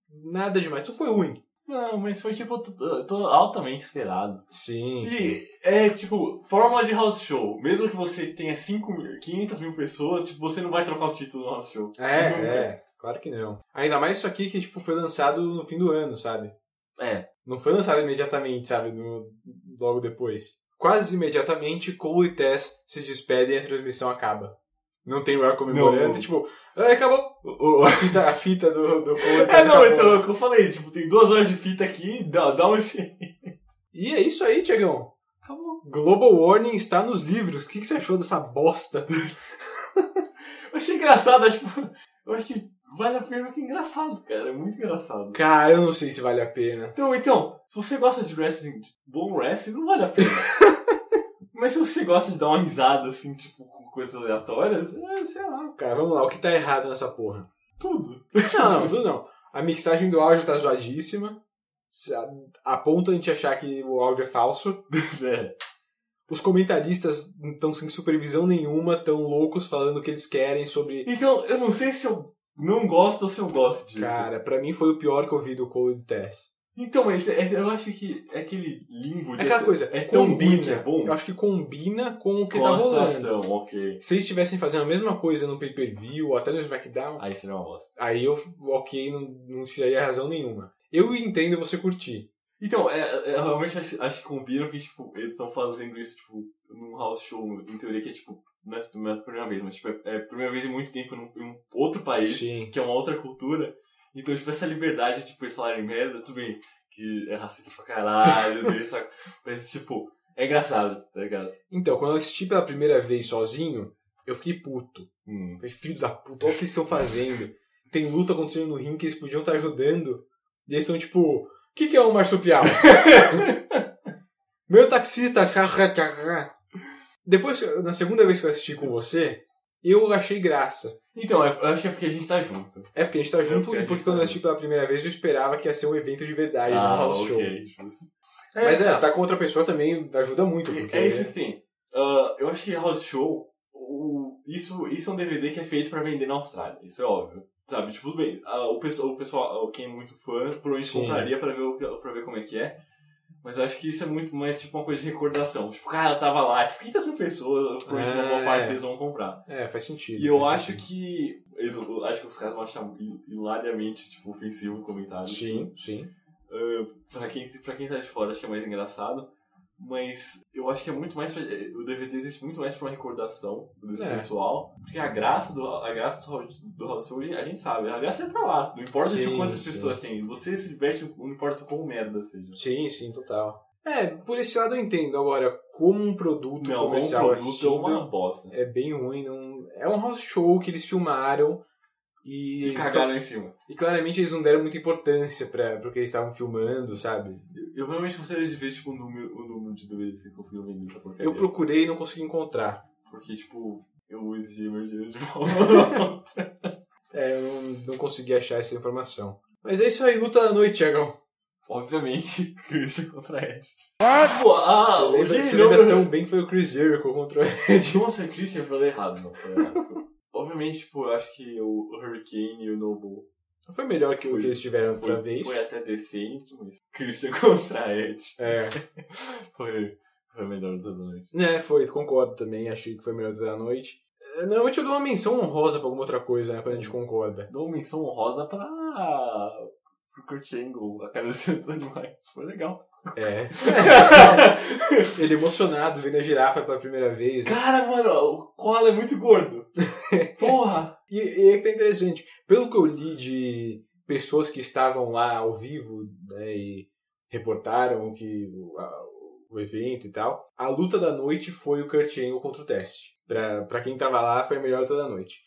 nada demais. Isso foi ruim. Não, mas foi tipo, tô, tô altamente esperado. Sim, E é tipo, fórmula de house show. Mesmo que você tenha 5 mil, 500 mil pessoas, tipo, você não vai trocar o título no house show. É, é. Claro que não. Ainda mais isso aqui que tipo, foi lançado no fim do ano, sabe? É. Não foi lançado imediatamente, sabe? No, logo depois. Quase imediatamente, Cole e Tess se despedem e a transmissão acaba. Não tem Rock comemorando, tipo, "Ah, acabou. A fita, a fita do, do É, não, acabou. então, é o que eu falei, tipo, tem duas horas de fita aqui, dá, dá um jeito. E é isso aí, Tiagão. Acabou. Global Warning está nos livros. O que, que você achou dessa bosta? Eu achei engraçado, acho que. Eu acho que vale a pena porque é engraçado, cara. É muito engraçado. Cara, eu não sei se vale a pena. Então, então, se você gosta de wrestling, bom wrestling, não vale a pena. Mas se você gosta de dar uma risada, assim, tipo, com coisas aleatórias, é, sei lá. Cara, vamos lá. O que tá errado nessa porra? Tudo. Não, não, tudo não. A mixagem do áudio tá zoadíssima. A, ponto de a gente achar que o áudio é falso. É. Os comentaristas estão sem supervisão nenhuma, tão loucos falando o que eles querem sobre. Então, eu não sei se eu não gosto ou se eu gosto disso. Cara, pra mim foi o pior que eu vi do Cole e Tess. Então, mas é- eu acho que é aquele limbo É de. aquela coisa, É tão ruim combina. que é bom. Eu acho que combina com o que Com tá rolando. situação, ok. Se eles estivessem fazendo a mesma coisa no pay-per-view ou até no SmackDown, Aí seria uma bosta. aí eu, ok, não, não tiraria razão nenhuma. Eu entendo você curtir. Então, é, é, eu realmente acho, acho que combina porque, tipo, eles estão fazendo isso, tipo, num house show, em teoria, que é, tipo, não é, é a primeira vez, mas, tipo, é, é a primeira vez em muito tempo em um outro país, Sim. que é uma outra cultura. Então, tipo, essa liberdade, tipo, eles falarem merda, tudo bem, que é racista pra caralho, assim, mas, tipo, é engraçado, tá ligado? Então, quando eu assisti pela primeira vez sozinho, eu fiquei puto. Hum. Falei, filhos da puta, olha o que eles estão fazendo. Tem luta acontecendo no ringue que eles podiam estar ajudando. E eles estão tipo, o que, que é um marsupial? Meu taxista. Depois, na segunda vez que eu assisti com você, eu achei graça. Então, eu acho que é porque a gente tá junto. É porque a gente tá junto porque e porque tá quando eu assisti pela primeira vez eu esperava que ia ser um evento de verdade Ah, house ok, show. justo. Mas é, tá. tá com outra pessoa também ajuda muito. Porque É isso que tem. Ah, eu acho que House Show, o- isso, isso é um DVD que é feito pra vender na Austrália. Isso é óbvio. Sabe, tipo, bem. ah, o, pessoal, o pessoal, quem é muito fã, provavelmente Sim. compraria pra ver, o pra ver como é que é. Mas eu acho que isso é muito mais tipo uma coisa de recordação. Tipo, cara, tava lá, tipo, 500 mil pessoas, provavelmente uma boa É. parte deles vão comprar. É, faz sentido. E eu faz acho sentido. que. eles- eu acho que os caras vão achar hilariamente, tipo, ofensivo o comentário. Sim, sim. Ah, pra, quem, pra quem tá de fora, acho que é mais engraçado. Mas eu acho que é muito mais. Pra, o DVD existe muito mais pra uma recordação desse É. pessoal. Porque a graça do, a graça do, do House Show, a gente sabe. A graça é tá lá. Não importa de Sim, quantas sim. pessoas tem. Você se diverte, não importa quão merda seja. Sim, sim, total. É, por esse lado eu entendo. Agora, como um produto Não, como comercial produto assistido, é uma bosta. é bem ruim. Não... É um house show que eles filmaram e... E cagaram em cima. E claramente eles não deram muita importância pra, pro que eles estavam filmando, sabe? Eu realmente gostaria de ver, tipo, o número, o número de DVDs que conseguiram vender essa porcaria. Eu procurei e não consegui encontrar. Porque, tipo, eu exigi emergência de volta. É, eu não, não consegui achar essa informação. Mas é isso aí, luta da noite, Thiagão. Obviamente, Christian contra Ed. Tipo, ah, você o lembra, você lembra tão bem que foi o Chris Jericho contra o Ed. Nossa, Christian, eu falei errado, não. Falei errado, desculpa. Obviamente, tipo, eu acho que o Hurricane e o Noble. Foi melhor que o foi- que eles tiveram foi, outra vez. Foi até decente, mas Christian contra Ed. É. Foi, foi a melhor da noite. É, foi, concordo também. Achei que foi melhor da noite. É, Normalmente eu dou uma menção honrosa pra alguma outra coisa, né? Quando a gente concorda. Dou uma menção honrosa pra. pro Kurt Angle, a cabeça dos animais. Foi legal. É. Ele emocionado vendo a girafa pela primeira vez. Cara, mano, o Koala é muito gordo. Porra! E, e é que tá interessante. Pelo que eu li de pessoas que estavam lá ao vivo né, e reportaram que o, a- o evento e tal, a luta da noite foi o Kurt Angle contra o Test. Pra, pra quem tava lá, foi a melhor luta da noite.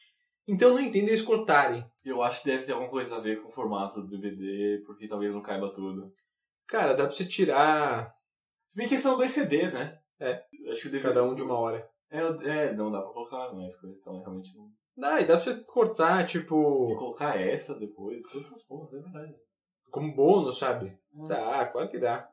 Então eu não entendo eles cortarem. Eu acho que deve ter alguma coisa a ver com o formato do DVD, porque talvez não caiba tudo. Cara, dá pra você tirar. Se bem que são dois CDs, né? É. Acho que o DVD... Cada um de uma hora. É, é, não dá pra colocar mais coisas, então realmente não. Dá, e dá pra você cortar, tipo. E colocar essa depois, todas as porras, é verdade. Como bônus, sabe? Dá, claro que dá.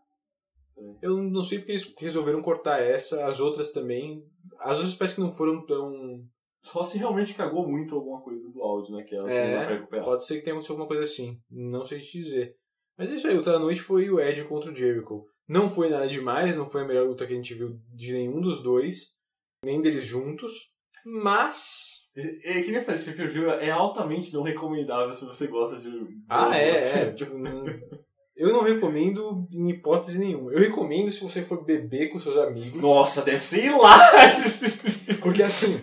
Estranho. Eu não sei porque eles resolveram cortar essa, as outras também. As outras parece que não foram tão. Só se realmente cagou muito alguma coisa do áudio naquela, não dá pra É, recuperar. pode ser que tenha acontecido alguma coisa assim. Não sei te dizer. Mas é isso aí, luta da noite foi o Edge contra o Jericho. Não foi nada demais, não foi a melhor luta que a gente viu de nenhum dos dois, nem deles juntos. Mas. É, que nem eu falei, esse pay-per-view é altamente não recomendável se você gosta de. Ah, é, é. Tipo, não- eu não recomendo em hipótese nenhuma. Eu recomendo se você for beber com seus amigos. Nossa, deve ser lá! Porque assim.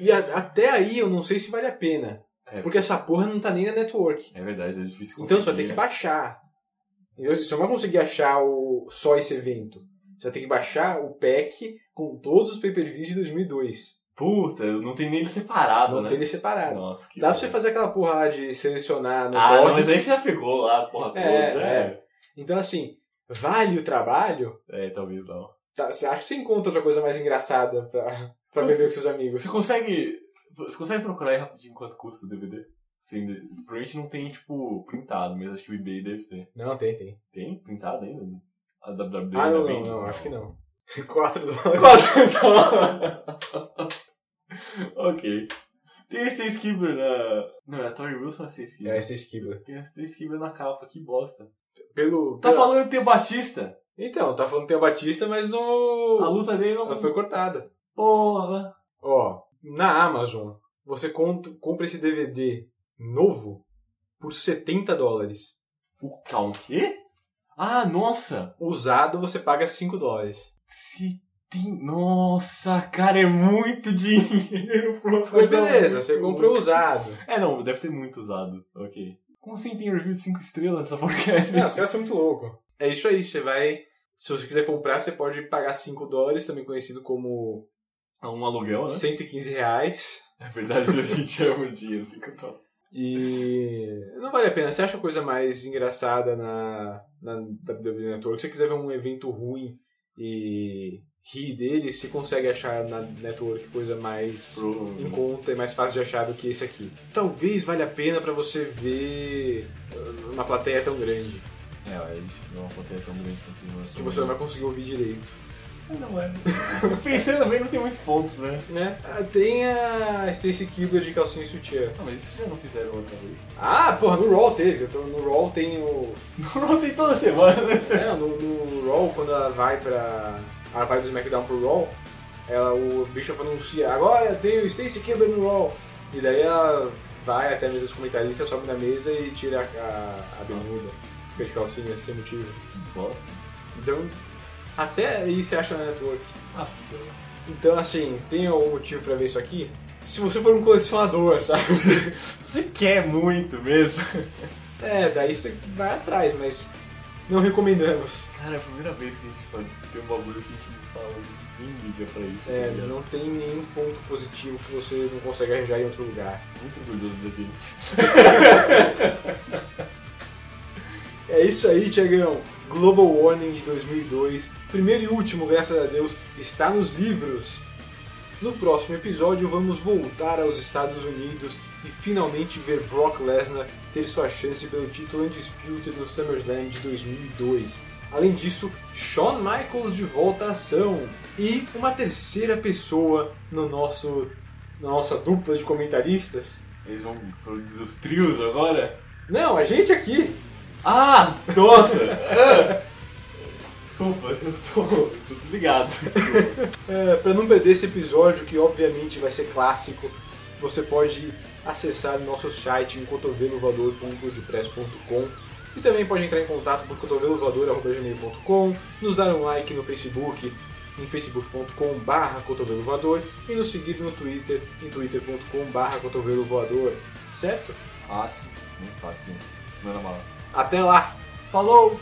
e a- até aí eu não sei se vale a pena. É. Porque essa porra não tá nem na network. É verdade, é difícil Então você vai ter conseguir, que né? baixar. Então você não vai conseguir achar o, só esse evento. Você vai ter que baixar o pack com todos os pay-per-views de 2002. Puta, não tem nem ele separado, Não né? tem ele separado. Nossa, que Dá pra você fazer aquela porra lá de selecionar no Ah, torrent. não, mas aí você já pegou lá a porra toda. É, é. é. Então assim, vale o trabalho? É, talvez não. Tá, você acha que você encontra outra coisa mais engraçada pra, pra beber com seus amigos? Você consegue. Você consegue procurar aí rapidinho quanto custa o DVD? Assim, provavelmente não tem, tipo, printado, mas acho que o eBay deve ter. Não, tem, tem. Tem? Printado ainda? A WWE Ah, não, não, não, acho que não. 4 dólares. Quatro dólares. ok. Tem a Stacy Keeper na. Não, é a Tori Wilson ou a Stacy Keeper? É, Stacy Keeper. Tem a Stacy Keeper na capa, que bosta. Pelo, Tá pela- falando que tem o Batista? Então, tá falando que tem o Batista, mas no. A luta dele não. Ela foi cortada. Porra. Ó, na Amazon, você compra esse DVD novo por 70 dólares. O calma, o quê? Ah, nossa! Usado você paga 5 dólares. Se tem... Nossa, cara, é muito dinheiro pra Mas beleza, você comprou usado. É, não, deve ter muito usado. Ok. Como assim tem review de 5 estrelas essa porcaria? Não, os caras são muito loucos. É isso aí, você vai. Se você quiser comprar, você pode pagar 5 dólares, também conhecido como É um aluguel, né? 115 reais. É verdade, a gente ama dinheiro, 5 dólares. E não vale a pena. Você acha a coisa mais engraçada na, na WWE Network? Se você quiser ver um evento ruim e rir dele, você consegue achar na Network coisa mais em conta e mais fácil de achar do que esse aqui. Talvez valha a pena pra você ver uh, uma plateia tão grande. É, é difícil uma plateia tão grande assim. Que você não vai conseguir ouvir direito. Não é. Pensando bem, não tem muitos pontos, né? Né? Ah, Tem a Stacy Kibler de calcinha e sutiã. Ah, mas isso já não fizeram outra vez. Ah, porra, no Raw teve. Eu tô- No Raw tem o. No Raw tem toda semana, né? É, no, no Raw, quando ela vai pra. Ela vai do SmackDown pro Raw, ela, o Bishop anuncia, agora tem o Stacy Kibler no Raw. E daí ela vai até a mesa dos comentaristas, sobe na mesa e tira a, a, a bermuda. Fica de calcinha sem motivo. Bosta. Então, até aí você acha na network. Ah, Então, assim, tem algum motivo pra ver isso aqui? Se você for um colecionador, sabe? Você quer muito mesmo? É, daí você vai atrás, mas não recomendamos. Cara, é a primeira vez que a gente fala, tem um bagulho que a gente fala, ninguém liga pra isso. É, ligado? não tem nenhum ponto positivo que você não consegue arranjar em outro lugar. Muito orgulhoso da gente. É isso aí, Tiagão. Global Warning de 2002, primeiro e último, graças a Deus, está nos livros. No próximo episódio, vamos voltar aos Estados Unidos e finalmente ver Brock Lesnar ter sua chance pelo título Undisputed no SummerSlam de 2002. Além disso, Shawn Michaels de volta à ação e uma terceira pessoa no nosso, na nossa dupla de comentaristas. Eles vão introduzir os trios agora? Não, a gente aqui. Ah, nossa! Ah. Desculpa, eu tô, tô desligado. É, para não perder esse episódio, que obviamente vai ser clássico, você pode acessar nosso site em cotovelovoador.wordpress.com e também pode entrar em contato por cotovelovoador.gmail.com, nos dar um like no Facebook em facebook.com barra cotovelovoador e nos seguir no Twitter em twitter.com barra certo? Fácil, muito fácil, gente. Manda bala. Até lá! Falou!